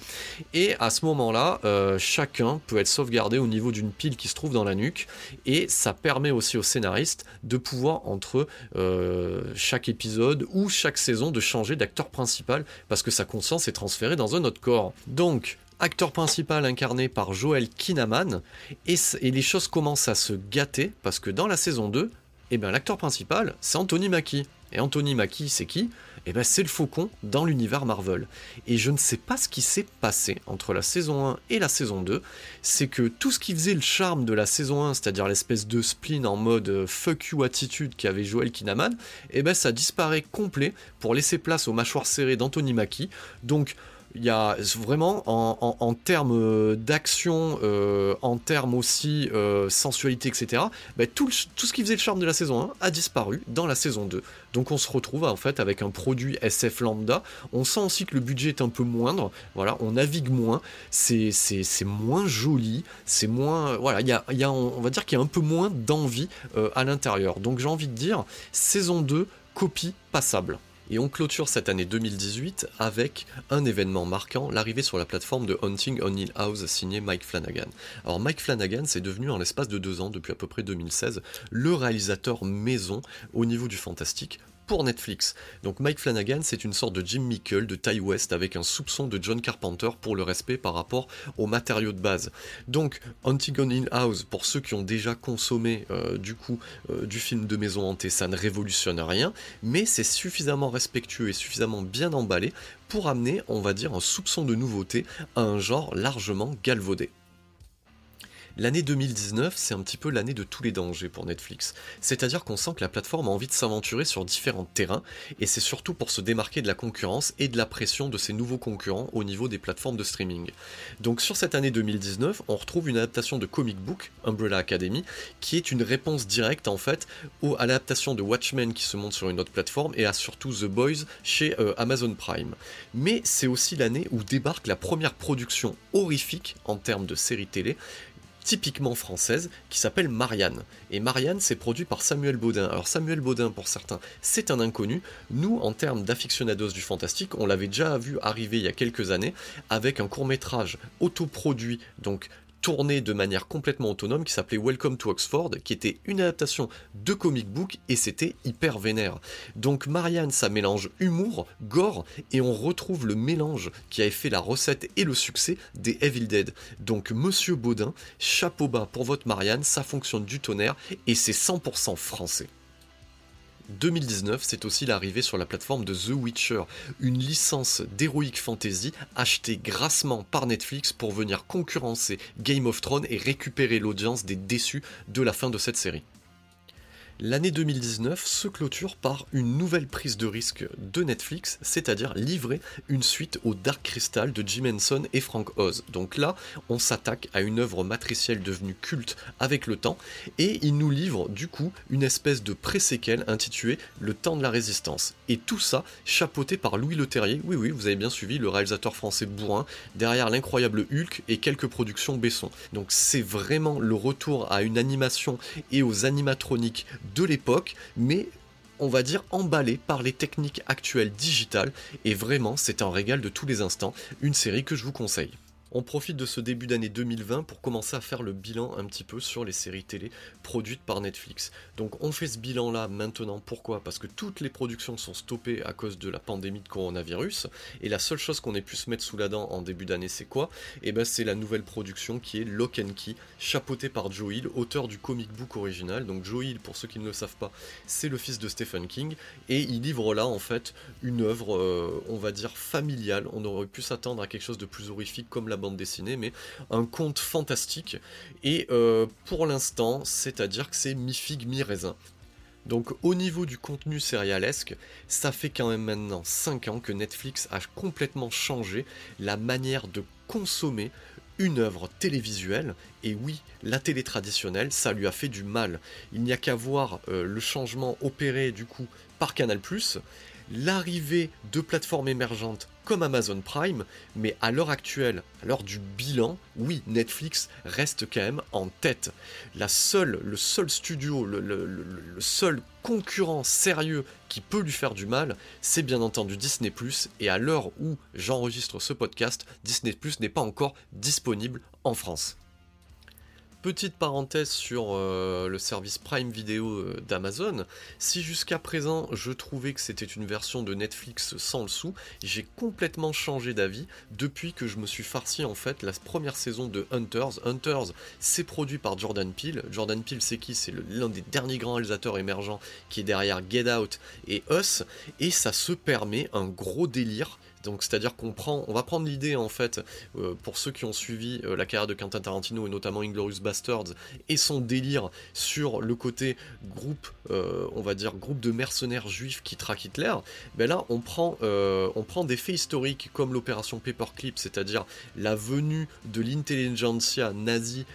Speaker 1: et à ce moment-là, euh, chacun peut être sauvegardé au niveau d'une pile qui se trouve dans la nuque, et ça permet aussi aux scénaristes de pouvoir entre euh, chaque épisode ou chaque saison de changer d'acteur principal parce que sa conscience est transférée dans un autre corps. Donc, acteur principal incarné par Joel Kinnaman, et, et, les choses commencent à se gâter parce que dans la saison 2, eh bien l'acteur principal, c'est Anthony Mackie. Et Anthony Mackie, c'est qui? Eh bien c'est le faucon dans l'univers Marvel. Et je ne sais pas ce qui s'est passé entre la saison 1 et la saison 2, c'est que tout ce qui faisait le charme de la saison 1, c'est-à-dire l'espèce de spleen en mode euh, fuck you attitude qu'avait Joel Kinnaman, eh ben ça disparaît complet pour laisser place aux mâchoires serrées d'Anthony Mackie. Donc il y a vraiment en, termes euh, d'action, euh, en termes aussi euh, sensualité, etc. Bah, tout, ce qui faisait le charme de la saison 1 a disparu dans la saison 2. Donc on se retrouve en fait avec un produit SF lambda. On sent aussi que le budget est un peu moindre. Voilà, on navigue moins. C'est moins joli. C'est moins. Voilà, il y a, on va dire qu'il y a un peu moins d'envie à l'intérieur. Donc j'ai envie de dire, saison 2 copie passable. Et on clôture cette année 2018 avec un événement marquant, l'arrivée sur la plateforme de Hunting on Hill House signé Mike Flanagan. Alors Mike Flanagan, c'est devenu en l'espace de deux ans, depuis à peu près 2016, le réalisateur maison au niveau du fantastique Netflix. Donc Mike Flanagan, c'est une sorte de Jim Mickle de Ty West avec un soupçon de John Carpenter pour le respect par rapport aux matériaux de base. Donc Antigone in House, pour ceux qui ont déjà consommé euh, du coup euh, du film de maison hantée, ça ne révolutionne rien, mais c'est suffisamment respectueux et suffisamment bien emballé pour amener, on va dire, un soupçon de nouveauté à un genre largement galvaudé. L'année 2019, c'est un petit peu l'année de tous les dangers pour Netflix. C'est-à-dire qu'on sent que la plateforme a envie de s'aventurer sur différents terrains, et c'est surtout pour se démarquer de la concurrence et de la pression de ces nouveaux concurrents au niveau des plateformes de streaming. Donc sur cette année 2019, on retrouve une adaptation de comic book, Umbrella Academy, qui est une réponse directe en fait à l'adaptation de Watchmen qui se monte sur une autre plateforme, et à surtout The Boys chez euh, Amazon Prime. Mais c'est aussi l'année où débarque la première production horrifique en termes de série télé, typiquement française qui s'appelle Marianne. Et Marianne, c'est produit par Samuel Baudin. Alors Samuel Baudin, pour certains, c'est un inconnu. Nous, en termes d'aficionados du fantastique, on l'avait déjà vu arriver il y a quelques années avec un court métrage autoproduit, donc tourné de manière complètement autonome qui s'appelait Welcome to Oxford, qui était une adaptation de comic book et c'était hyper vénère. Donc Marianne, ça mélange humour, gore et on retrouve le mélange qui avait fait la recette et le succès des Evil Dead. Donc Monsieur Baudin, chapeau bas pour votre Marianne, ça fonctionne du tonnerre et c'est 100% français. 2019, c'est aussi l'arrivée sur la plateforme de The Witcher, une licence d'heroic fantasy achetée grassement par Netflix pour venir concurrencer Game of Thrones et récupérer l'audience des déçus de la fin de cette série. L'année 2019 se clôture par une nouvelle prise de risque de Netflix, c'est-à-dire livrer une suite au Dark Crystal de Jim Henson et Frank Oz. Donc là, on s'attaque à une œuvre matricielle devenue culte avec le temps, et il nous livre du coup une espèce de pré-séquelle intitulée Le temps de la résistance. Et tout ça chapeauté par Louis Leterrier, oui oui, vous avez bien suivi, le réalisateur français bourrin, derrière l'incroyable Hulk et quelques productions Besson. Donc c'est vraiment le retour à une animation et aux animatroniques de l'époque, mais on va dire emballé par les techniques actuelles digitales, et vraiment c'est un régal de tous les instants, une série que je vous conseille. On profite de ce début d'année 2020 pour commencer à faire le bilan un petit peu sur les séries télé produites par Netflix. Donc on fait ce bilan là maintenant, pourquoi? Parce que toutes les productions sont stoppées à cause de la pandémie de coronavirus, et la seule chose qu'on ait pu se mettre sous la dent en début d'année c'est quoi? Et eh ben c'est la nouvelle production qui est Lock and Key, chapeautée par Joe Hill, auteur du comic book original. Donc Joe Hill, pour ceux qui ne le savent pas, c'est le fils de Stephen King, et il livre là en fait une œuvre, euh, on va dire, familiale. On aurait pu s'attendre à quelque chose de plus horrifique comme la bande dessinée, mais un conte fantastique. Et euh, pour l'instant, c'est-à-dire que c'est mi-figue, mi-raisin. Donc au niveau du contenu sérialesque, ça fait quand même maintenant 5 ans que Netflix a complètement changé la manière de consommer une œuvre télévisuelle, et oui, la télé traditionnelle, ça lui a fait du mal. Il n'y a qu'à voir euh, le changement opéré du coup par Canal ⁇ l'arrivée de plateformes émergentes Amazon Prime, mais à l'heure actuelle, à l'heure du bilan, oui, Netflix reste quand même en tête. La seule, le seul studio, le, le seul concurrent sérieux qui peut lui faire du mal, c'est bien entendu Disney ⁇ et à l'heure où j'enregistre ce podcast, Disney ⁇ n'est pas encore disponible en France. Petite parenthèse sur euh, le service Prime Video euh, d'Amazon. Si jusqu'à présent je trouvais que c'était une version de Netflix sans le sou, j'ai complètement changé d'avis depuis que je me suis farci en fait la première saison de Hunters. Hunters, c'est produit par Jordan Peele. Jordan Peele, c'est qui? C'est l'un des derniers grands réalisateurs émergents qui est derrière Get Out et Us. Et ça se permet un gros délire donc c'est-à-dire qu'on prend, on va prendre l'idée en fait, euh, pour ceux qui ont suivi euh, la carrière de Quentin Tarantino et notamment Inglorious Bastards et son délire sur le côté groupe, euh, on va dire groupe de mercenaires juifs qui traquent Hitler, ben là on prend, des faits historiques comme l'opération Paperclip, c'est-à-dire la venue de l'intelligentsia nazie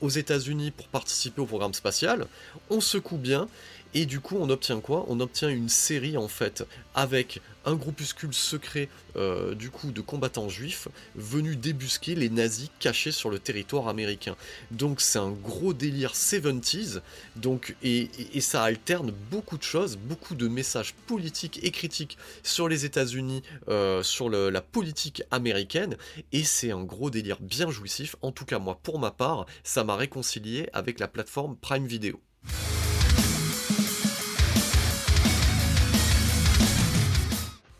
Speaker 1: aux États-Unis pour participer au programme spatial, on secoue bien Et du coup, on obtient quoi? On obtient une série en fait avec un groupuscule secret euh, du coup de combattants juifs venus débusquer les nazis cachés sur le territoire américain. Donc c'est un gros délire 70s, donc, et, ça alterne beaucoup de choses, beaucoup de messages politiques et critiques sur les États-Unis, euh, sur la politique américaine, et c'est un gros délire bien jouissif. En tout cas, moi, pour ma part, ça m'a réconcilié avec la plateforme Prime Video.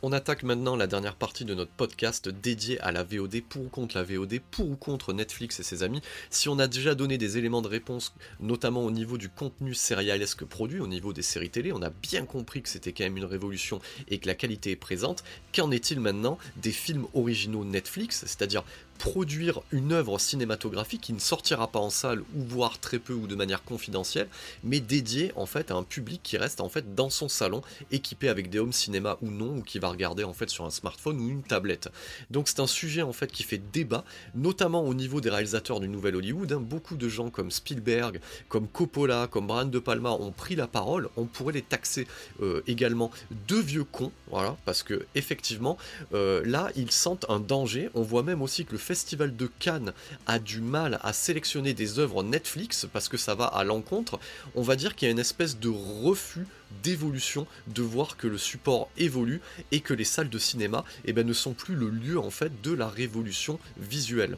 Speaker 1: On attaque maintenant la dernière partie de notre podcast dédié à la VOD, pour ou contre la VOD, pour ou contre Netflix et ses amis. Si on a déjà donné des éléments de réponse, notamment au niveau du contenu sérialesque produit, au niveau des séries télé, on a bien compris que c'était quand même une révolution et que la qualité est présente. Qu'en est-il maintenant des films originaux Netflix, c'est-à-dire produire une œuvre cinématographique qui ne sortira pas en salle ou voire très peu ou de manière confidentielle, mais dédiée en fait à un public qui reste en fait dans son salon, équipé avec des home cinéma ou non, ou qui va regarder en fait sur un smartphone ou une tablette. Donc c'est un sujet en fait qui fait débat, notamment au niveau des réalisateurs du Nouvel Hollywood. Hein. Beaucoup de gens comme Spielberg, comme Coppola, comme Brian De Palma ont pris la parole. On pourrait les taxer euh, également de vieux cons, voilà, parce que effectivement euh, là ils sentent un danger. On voit même aussi que le Festival de Cannes a du mal à sélectionner des œuvres Netflix parce que ça va à l'encontre, on va dire qu'il y a une espèce de refus d'évolution, de voir que le support évolue et que les salles de cinéma eh ben, ne sont plus le lieu en fait de la révolution visuelle.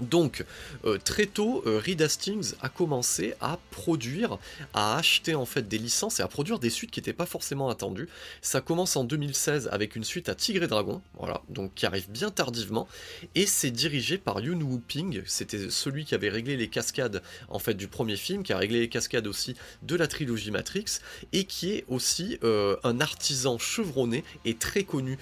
Speaker 1: Donc, euh, très tôt, euh, Reed Hastings a commencé à produire, à acheter en fait des licences et à produire des suites qui n'étaient pas forcément attendues. Ça commence en 2016 avec une suite à Tigre et Dragon, voilà, donc qui arrive bien tardivement, et c'est dirigé par Yoon Woo Ping, c'était celui qui avait réglé les cascades en fait du premier film, qui a réglé les cascades aussi de la trilogie Matrix, et qui est aussi euh, un artisan chevronné et très connu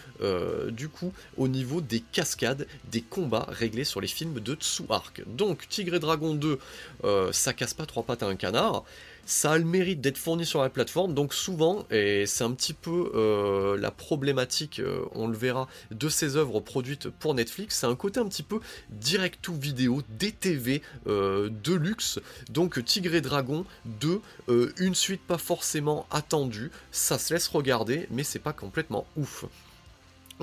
Speaker 1: du coup au niveau des cascades, des combats réglés sur les films de sous arc. Donc Tigre et Dragon 2, euh, ça casse pas trois pattes à un canard. Ça a le mérite d'être fourni sur la plateforme, donc souvent, et c'est un petit peu euh, la problématique, euh, on le verra, de ces œuvres produites pour Netflix, c'est un côté un petit peu direct to vidéo, DTV, de luxe. Donc Tigre et Dragon 2, une suite pas forcément attendue, ça se laisse regarder, mais c'est pas complètement ouf.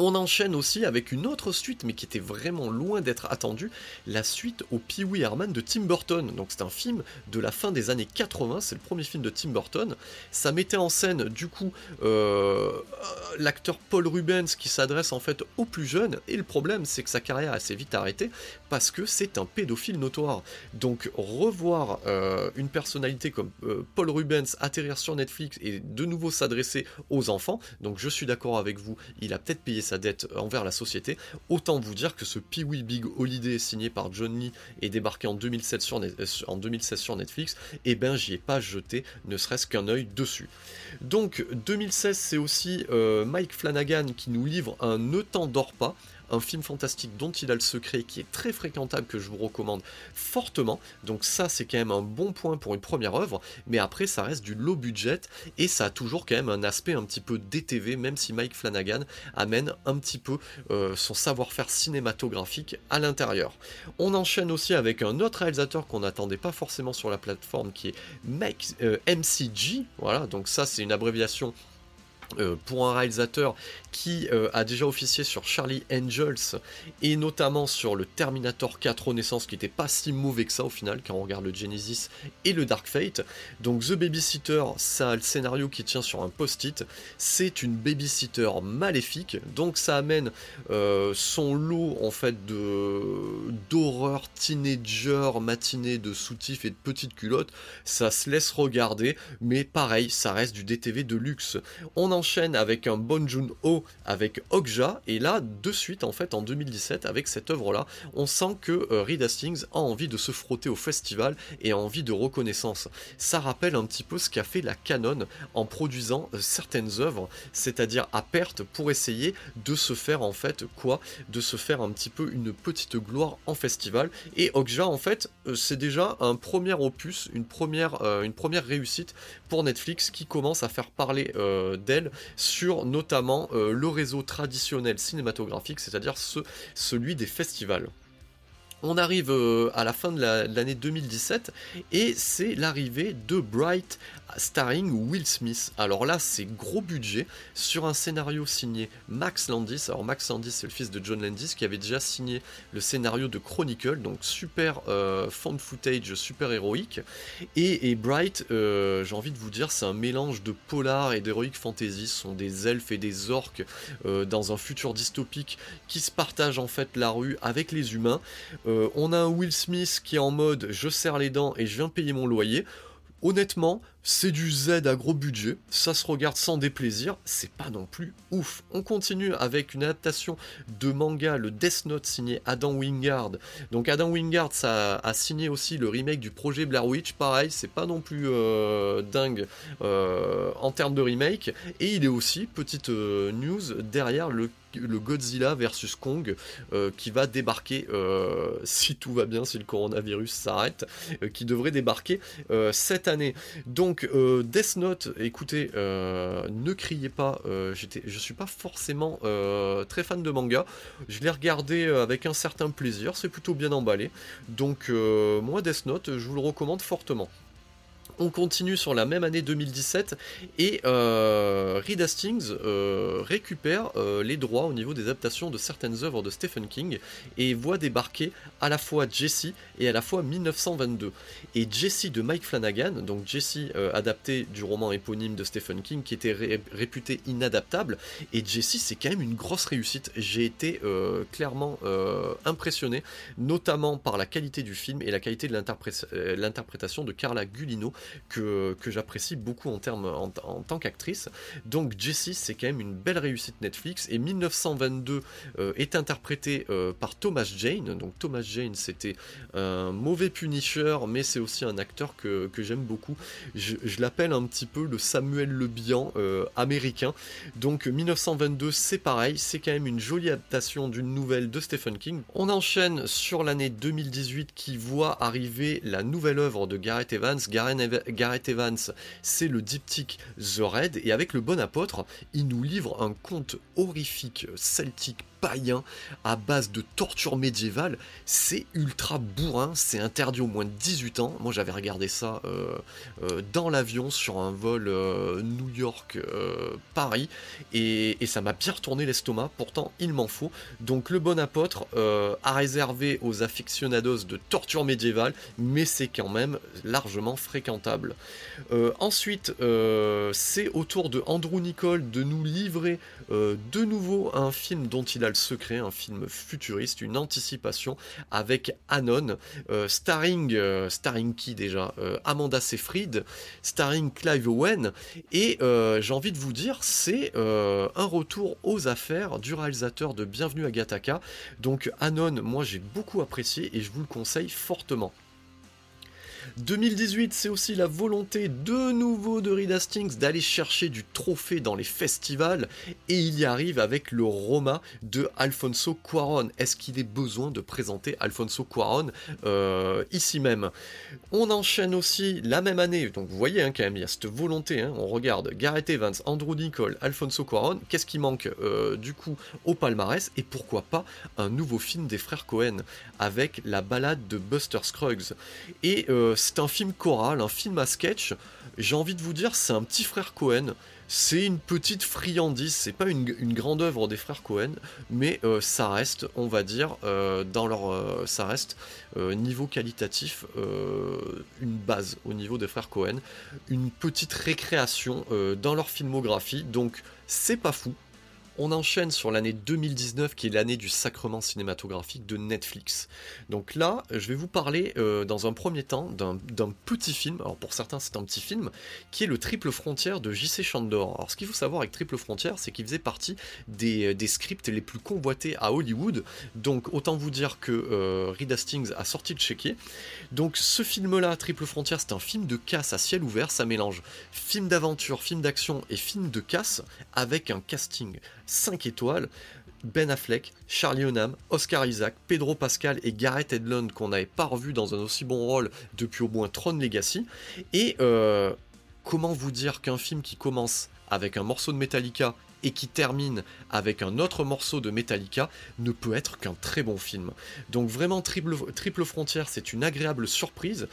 Speaker 1: On enchaîne aussi avec une autre suite, mais qui était vraiment loin d'être attendue, la suite au Pee Wee Herman de Tim Burton. Donc c'est un film de la fin des années 80, c'est le premier film de Tim Burton. Ça mettait en scène du coup euh, l'acteur Paul Rubens qui s'adresse en fait aux plus jeunes, et le problème c'est que sa carrière assez vite arrêté parce que c'est un pédophile notoire. Donc revoir euh, une personnalité comme euh, Paul Rubens atterrir sur Netflix et de nouveau s'adresser aux enfants, donc je suis d'accord avec vous, il a peut-être payé sa dette envers la société, autant vous dire que ce Pee-wee Big Holiday signé par John Lee et débarqué en 2007 sur euh, en 2016 sur Netflix, eh ben j'y ai pas jeté ne serait-ce qu'un œil dessus. Donc 2016 c'est aussi Mike Flanagan qui nous livre un Ne t'endors pas, un film fantastique dont il a le secret qui est très fréquentable que je vous recommande fortement. Donc ça c'est quand même un bon point pour une première œuvre, mais après ça reste du low budget et ça a toujours quand même un aspect un petit peu DTV, même si Mike Flanagan amène un petit peu euh, son savoir-faire cinématographique à l'intérieur. On enchaîne aussi avec un autre réalisateur qu'on n'attendait pas forcément sur la plateforme qui est MCG, euh, voilà, donc ça c'est une abréviation euh, pour un réalisateur qui euh, a déjà officié sur Charlie Angels et notamment sur le Terminator 4 Renaissance qui n'était pas si mauvais que ça au final quand on regarde le Genesis et le Dark Fate. Donc The Babysitter, ça a le scénario qui tient sur un post-it, c'est une babysitter maléfique, donc ça amène euh, son lot en fait de d'horreur teenager matinée de soutifs et de petites culottes, ça se laisse regarder, mais pareil, ça reste du DTV de luxe. On enchaîne avec un Bon Avec Okja, et là, de suite, en fait, en 2017, avec cette œuvre-là, on sent que euh, Reed Hastings a envie de se frotter au festival et a envie de reconnaissance. Ça rappelle un petit peu ce qu'a fait la Canon en produisant euh, certaines œuvres, c'est-à-dire à perte pour essayer de se faire, en fait, quoi? De se faire un petit peu une petite gloire en festival. Et Okja, en fait, euh, c'est déjà un premier opus, une première, une première réussite pour Netflix qui commence à faire parler d'elle sur notamment le réseau traditionnel cinématographique, c'est-à-dire celui des festivals. On arrive euh, à la fin de l'année 2017 et c'est l'arrivée de Bright starring Will Smith. Alors là, c'est gros budget sur un scénario signé Max Landis. Alors Max Landis, c'est le fils de John Landis qui avait déjà signé le scénario de Chronicle, donc super euh, found footage, super héroïque. Et, Bright, euh, j'ai envie de vous dire, c'est un mélange de polar et d'heroic fantasy. Ce sont des elfes et des orques euh, dans un futur dystopique qui se partagent en fait la rue avec les humains. Euh, on a un Will Smith qui est en mode je serre les dents et je viens payer mon loyer. Honnêtement, c'est du Z à gros budget, ça se regarde sans déplaisir, c'est pas non plus ouf. On continue avec une adaptation de manga, le Death Note signé Adam Wingard. Donc Adam Wingard ça a signé aussi le remake du projet Blair Witch, pareil, c'est pas non plus euh, dingue euh, en termes de remake. Et il est aussi, petite news, derrière le le Godzilla versus Kong euh, qui va débarquer euh, si tout va bien, si le coronavirus s'arrête, euh, qui devrait débarquer cette année. Donc Death Note, écoutez, ne criez pas, je suis pas forcément très fan de manga. Je l'ai regardé avec un certain plaisir, c'est plutôt bien emballé. Donc moi Death Note, je vous le recommande fortement on continue sur la même année 2017 et euh, Reed Hastings euh, récupère euh, les droits au niveau des adaptations de certaines œuvres de Stephen King et voit débarquer à la fois Jesse et à la fois 1922. Et Jesse de Mike Flanagan, donc Jesse adapté du roman éponyme de Stephen King qui était réputé inadaptable, et Jesse c'est quand même une grosse réussite. J'ai été clairement impressionné, notamment par la qualité du film et la qualité de l'interprétation de Carla Gulino que, j'apprécie beaucoup en, termes, en, tant qu'actrice. Donc Jessie, c'est quand même une belle réussite Netflix. Et 1922 euh, est interprété euh, par Thomas Jane. Donc Thomas Jane, c'était un mauvais Punisher, mais c'est aussi un acteur que, j'aime beaucoup. Je, l'appelle un petit peu le Samuel Le Bihan euh, américain. Donc 1922, c'est pareil, c'est quand même une jolie adaptation d'une nouvelle de Stephen King. On enchaîne sur l'année 2018 qui voit arriver la nouvelle œuvre de Gareth Evans. Gareth Gareth Evans, c'est le diptyque The Red, et avec le bon apôtre, il nous livre un conte horrifique celtique païen à base de torture médiévale. C'est ultra bourrin, c'est interdit au moins de 18 ans. Moi j'avais regardé ça euh, euh, dans l'avion sur un vol euh, New York-Paris et, ça m'a bien retourné l'estomac, pourtant il m'en faut. Donc le bon apôtre a réservé aux aficionados de torture médiévale, mais c'est quand même largement fréquentable. ensuite, c'est au tour de Andrew Nicole de nous livrer de nouveau un film dont il a secret, un film futuriste, une anticipation avec Anon, euh, starring, euh, starring qui déjà euh, Amanda Seyfried, starring Clive Owen, et j'ai envie de vous dire, c'est un retour aux affaires du réalisateur de Bienvenue à Gataka. Donc Anon, moi j'ai beaucoup apprécié et je vous le conseille fortement. 2018, c'est aussi la volonté de nouveau de Reed Hastings d'aller chercher du trophée dans les festivals et il y arrive avec le Roma de Alfonso Cuaron. Est-ce qu'il est besoin de présenter Alfonso Cuaron euh, ici même? On enchaîne aussi la même année, donc vous voyez hein, quand même, il y a cette volonté, hein. on regarde Gareth Evans, Andrew Nicole, Alfonso Cuaron, qu'est-ce qui manque euh, du coup au palmarès? Et pourquoi pas un nouveau film des frères Cohen avec la balade de Buster Scruggs? Et euh, c'est un film choral, un film à sketch. J'ai envie de vous dire, c'est un petit frère Cohen. C'est une petite friandise, c'est pas une, grande œuvre des frères Cohen, mais euh, ça reste, on va dire, euh, dans leur, euh, ça reste niveau qualitatif une base au niveau des frères Cohen, une petite récréation dans leur filmographie, donc c'est pas fou, on enchaîne sur l'année 2019 qui est l'année du sacrement cinématographique de Netflix. Donc là, je vais vous parler euh, dans un premier temps d'un petit film, alors pour certains c'est un petit film, qui est le Triple Frontière de J.C. Chandor. Alors ce qu'il faut savoir avec Triple Frontière, c'est qu'il faisait partie des, scripts les plus convoités à Hollywood. Donc autant vous dire que euh, Reed a sorti le chéquier. Donc ce film-là, Triple Frontière, c'est un film de casse à ciel ouvert, ça mélange film d'aventure, film d'action et film de casse avec un casting 5 étoiles. Ben Affleck, Charlie Hunnam, Oscar Isaac, Pedro Pascal et Gareth Edlund qu'on n'avait pas revu dans un aussi bon rôle depuis au moins Tron Legacy. Et euh, comment vous dire qu'un film qui commence avec un morceau de Metallica et qui termine avec un autre morceau de Metallica ne peut être qu'un très bon film. Donc vraiment Triple, Frontière, c'est une agréable surprise.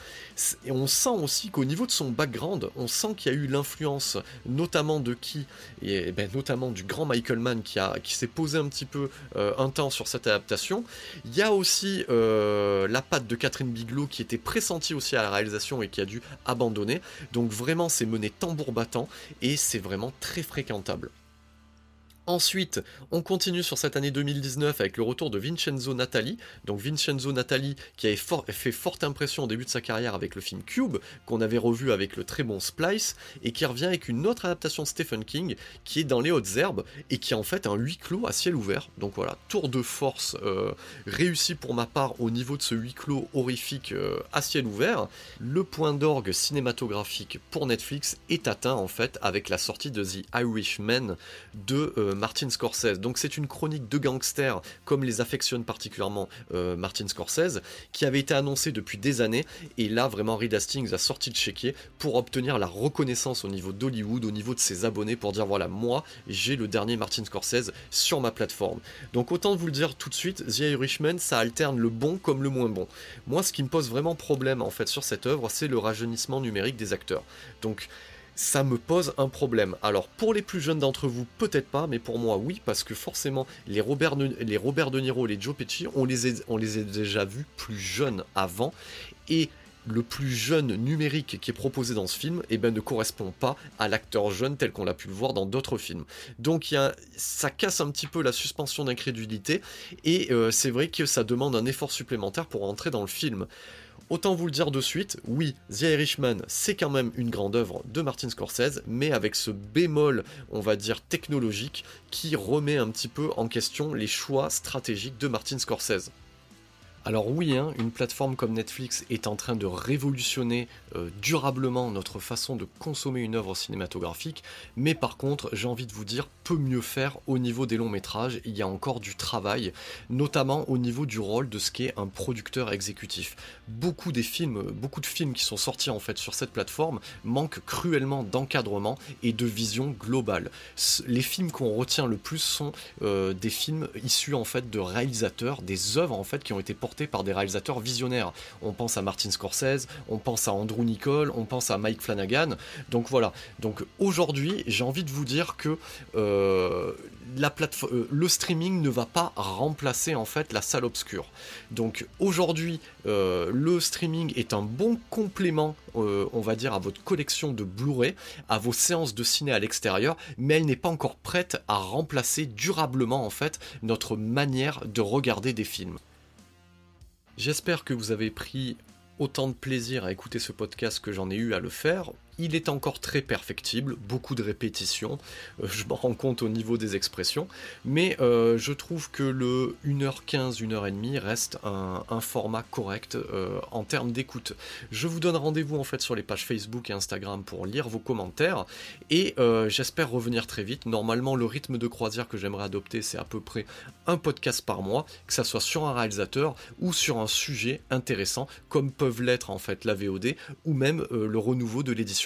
Speaker 1: Et on sent aussi qu'au niveau de son background, on sent qu'il y a eu l'influence notamment de qui et, ben, notamment du grand Michael Mann qui, qui s'est posé un petit peu euh, un temps sur cette adaptation. Il y a aussi euh, la patte de Catherine Bigelow qui était pressentie aussi à la réalisation et qui a dû abandonner. Donc vraiment c'est mené tambour battant et c'est vraiment très fréquentable. Ensuite, on continue sur cette année 2019 avec le retour de Vincenzo Natali. Donc Vincenzo Natali qui avait fait forte impression au début de sa carrière avec le film Cube, qu'on avait revu avec le très bon Splice, et qui revient avec une autre adaptation de Stephen King qui est dans les hautes herbes et qui est en fait un huis clos à ciel ouvert. Donc voilà, tour de force euh, réussi pour ma part au niveau de ce huis clos horrifique euh, à ciel ouvert. Le point d'orgue cinématographique pour Netflix est atteint en fait avec la sortie de The Irishman de euh, Martin Scorsese. Donc c'est une chronique de gangsters, comme les affectionne particulièrement euh, Martin Scorsese, qui avait été annoncée depuis des années. Et là, vraiment, Reed Hastings a sorti le chéquier pour obtenir la reconnaissance au niveau d'Hollywood, au niveau de ses abonnés, pour dire voilà, moi, j'ai le dernier Martin Scorsese sur ma plateforme. Donc autant vous le dire tout de suite, The Irishman, ça alterne le bon comme le moins bon. Moi, ce qui me pose vraiment problème en fait sur cette œuvre, c'est le rajeunissement numérique des acteurs. Donc ça me pose un problème. Alors pour les plus jeunes d'entre vous, peut-être pas, mais pour moi oui, parce que forcément les Robert, les Robert De Niro, les Joe Pesci, on les, a, on les a déjà vus plus jeunes avant, et le plus jeune numérique qui est proposé dans ce film eh ben, ne correspond pas à l'acteur jeune tel qu'on l'a pu le voir dans d'autres films. Donc y a, ça casse un petit peu la suspension d'incrédulité et euh, c'est vrai que ça demande un effort supplémentaire pour entrer dans le film. Autant vous le dire de suite, oui, The Irishman, c'est quand même une grande œuvre de Martin Scorsese, mais avec ce bémol, on va dire, technologique, qui remet un petit peu en question les choix stratégiques de Martin Scorsese. Alors oui, hein, une plateforme comme Netflix est en train de révolutionner euh, durablement notre façon de consommer une œuvre cinématographique, mais par contre, j'ai envie de vous dire, peut mieux faire au niveau des longs métrages, il y a encore du travail, notamment au niveau du rôle de ce qu'est un producteur exécutif. Beaucoup des films, beaucoup de films qui sont sortis en fait sur cette plateforme manquent cruellement d'encadrement et de vision globale. Les films qu'on retient le plus sont euh, des films issus en fait de réalisateurs, des œuvres en fait qui ont été portées par des réalisateurs visionnaires. On pense à Martin Scorsese, on pense à Andrew Nicole, on pense à Mike Flanagan. Donc voilà. Donc aujourd'hui, j'ai envie de vous dire que euh, la euh, le streaming ne va pas remplacer en fait la salle obscure. Donc aujourd'hui, euh, le streaming est un bon complément, on va dire, à votre collection de Blu-ray, à vos séances de ciné à l'extérieur, mais elle n'est pas encore prête à remplacer durablement en fait notre manière de regarder des films. J'espère que vous avez pris autant de plaisir à écouter ce podcast que j'en ai eu à le faire. Il est encore très perfectible, beaucoup de répétitions, euh, je m'en rends compte au niveau des expressions, mais euh, je trouve que le 1h15, 1h30 reste un, format correct euh, en termes d'écoute. Je vous donne rendez-vous en fait sur les pages Facebook et Instagram pour lire vos commentaires, et j'espère revenir très vite. Normalement, le rythme de croisière que j'aimerais adopter, c'est à peu près un podcast par mois, que ça soit sur un réalisateur ou sur un sujet intéressant, comme peuvent l'être en fait la VOD, ou même le renouveau de l'édition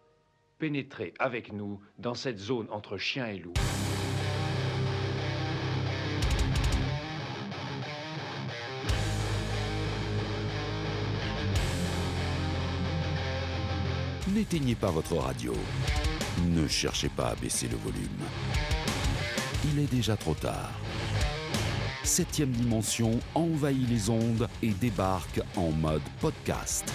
Speaker 2: pénétrer avec nous dans cette zone entre chien et loup.
Speaker 3: N'éteignez pas votre radio. Ne cherchez pas à baisser le volume. Il est déjà trop tard. Septième dimension envahit les ondes et débarque en mode podcast.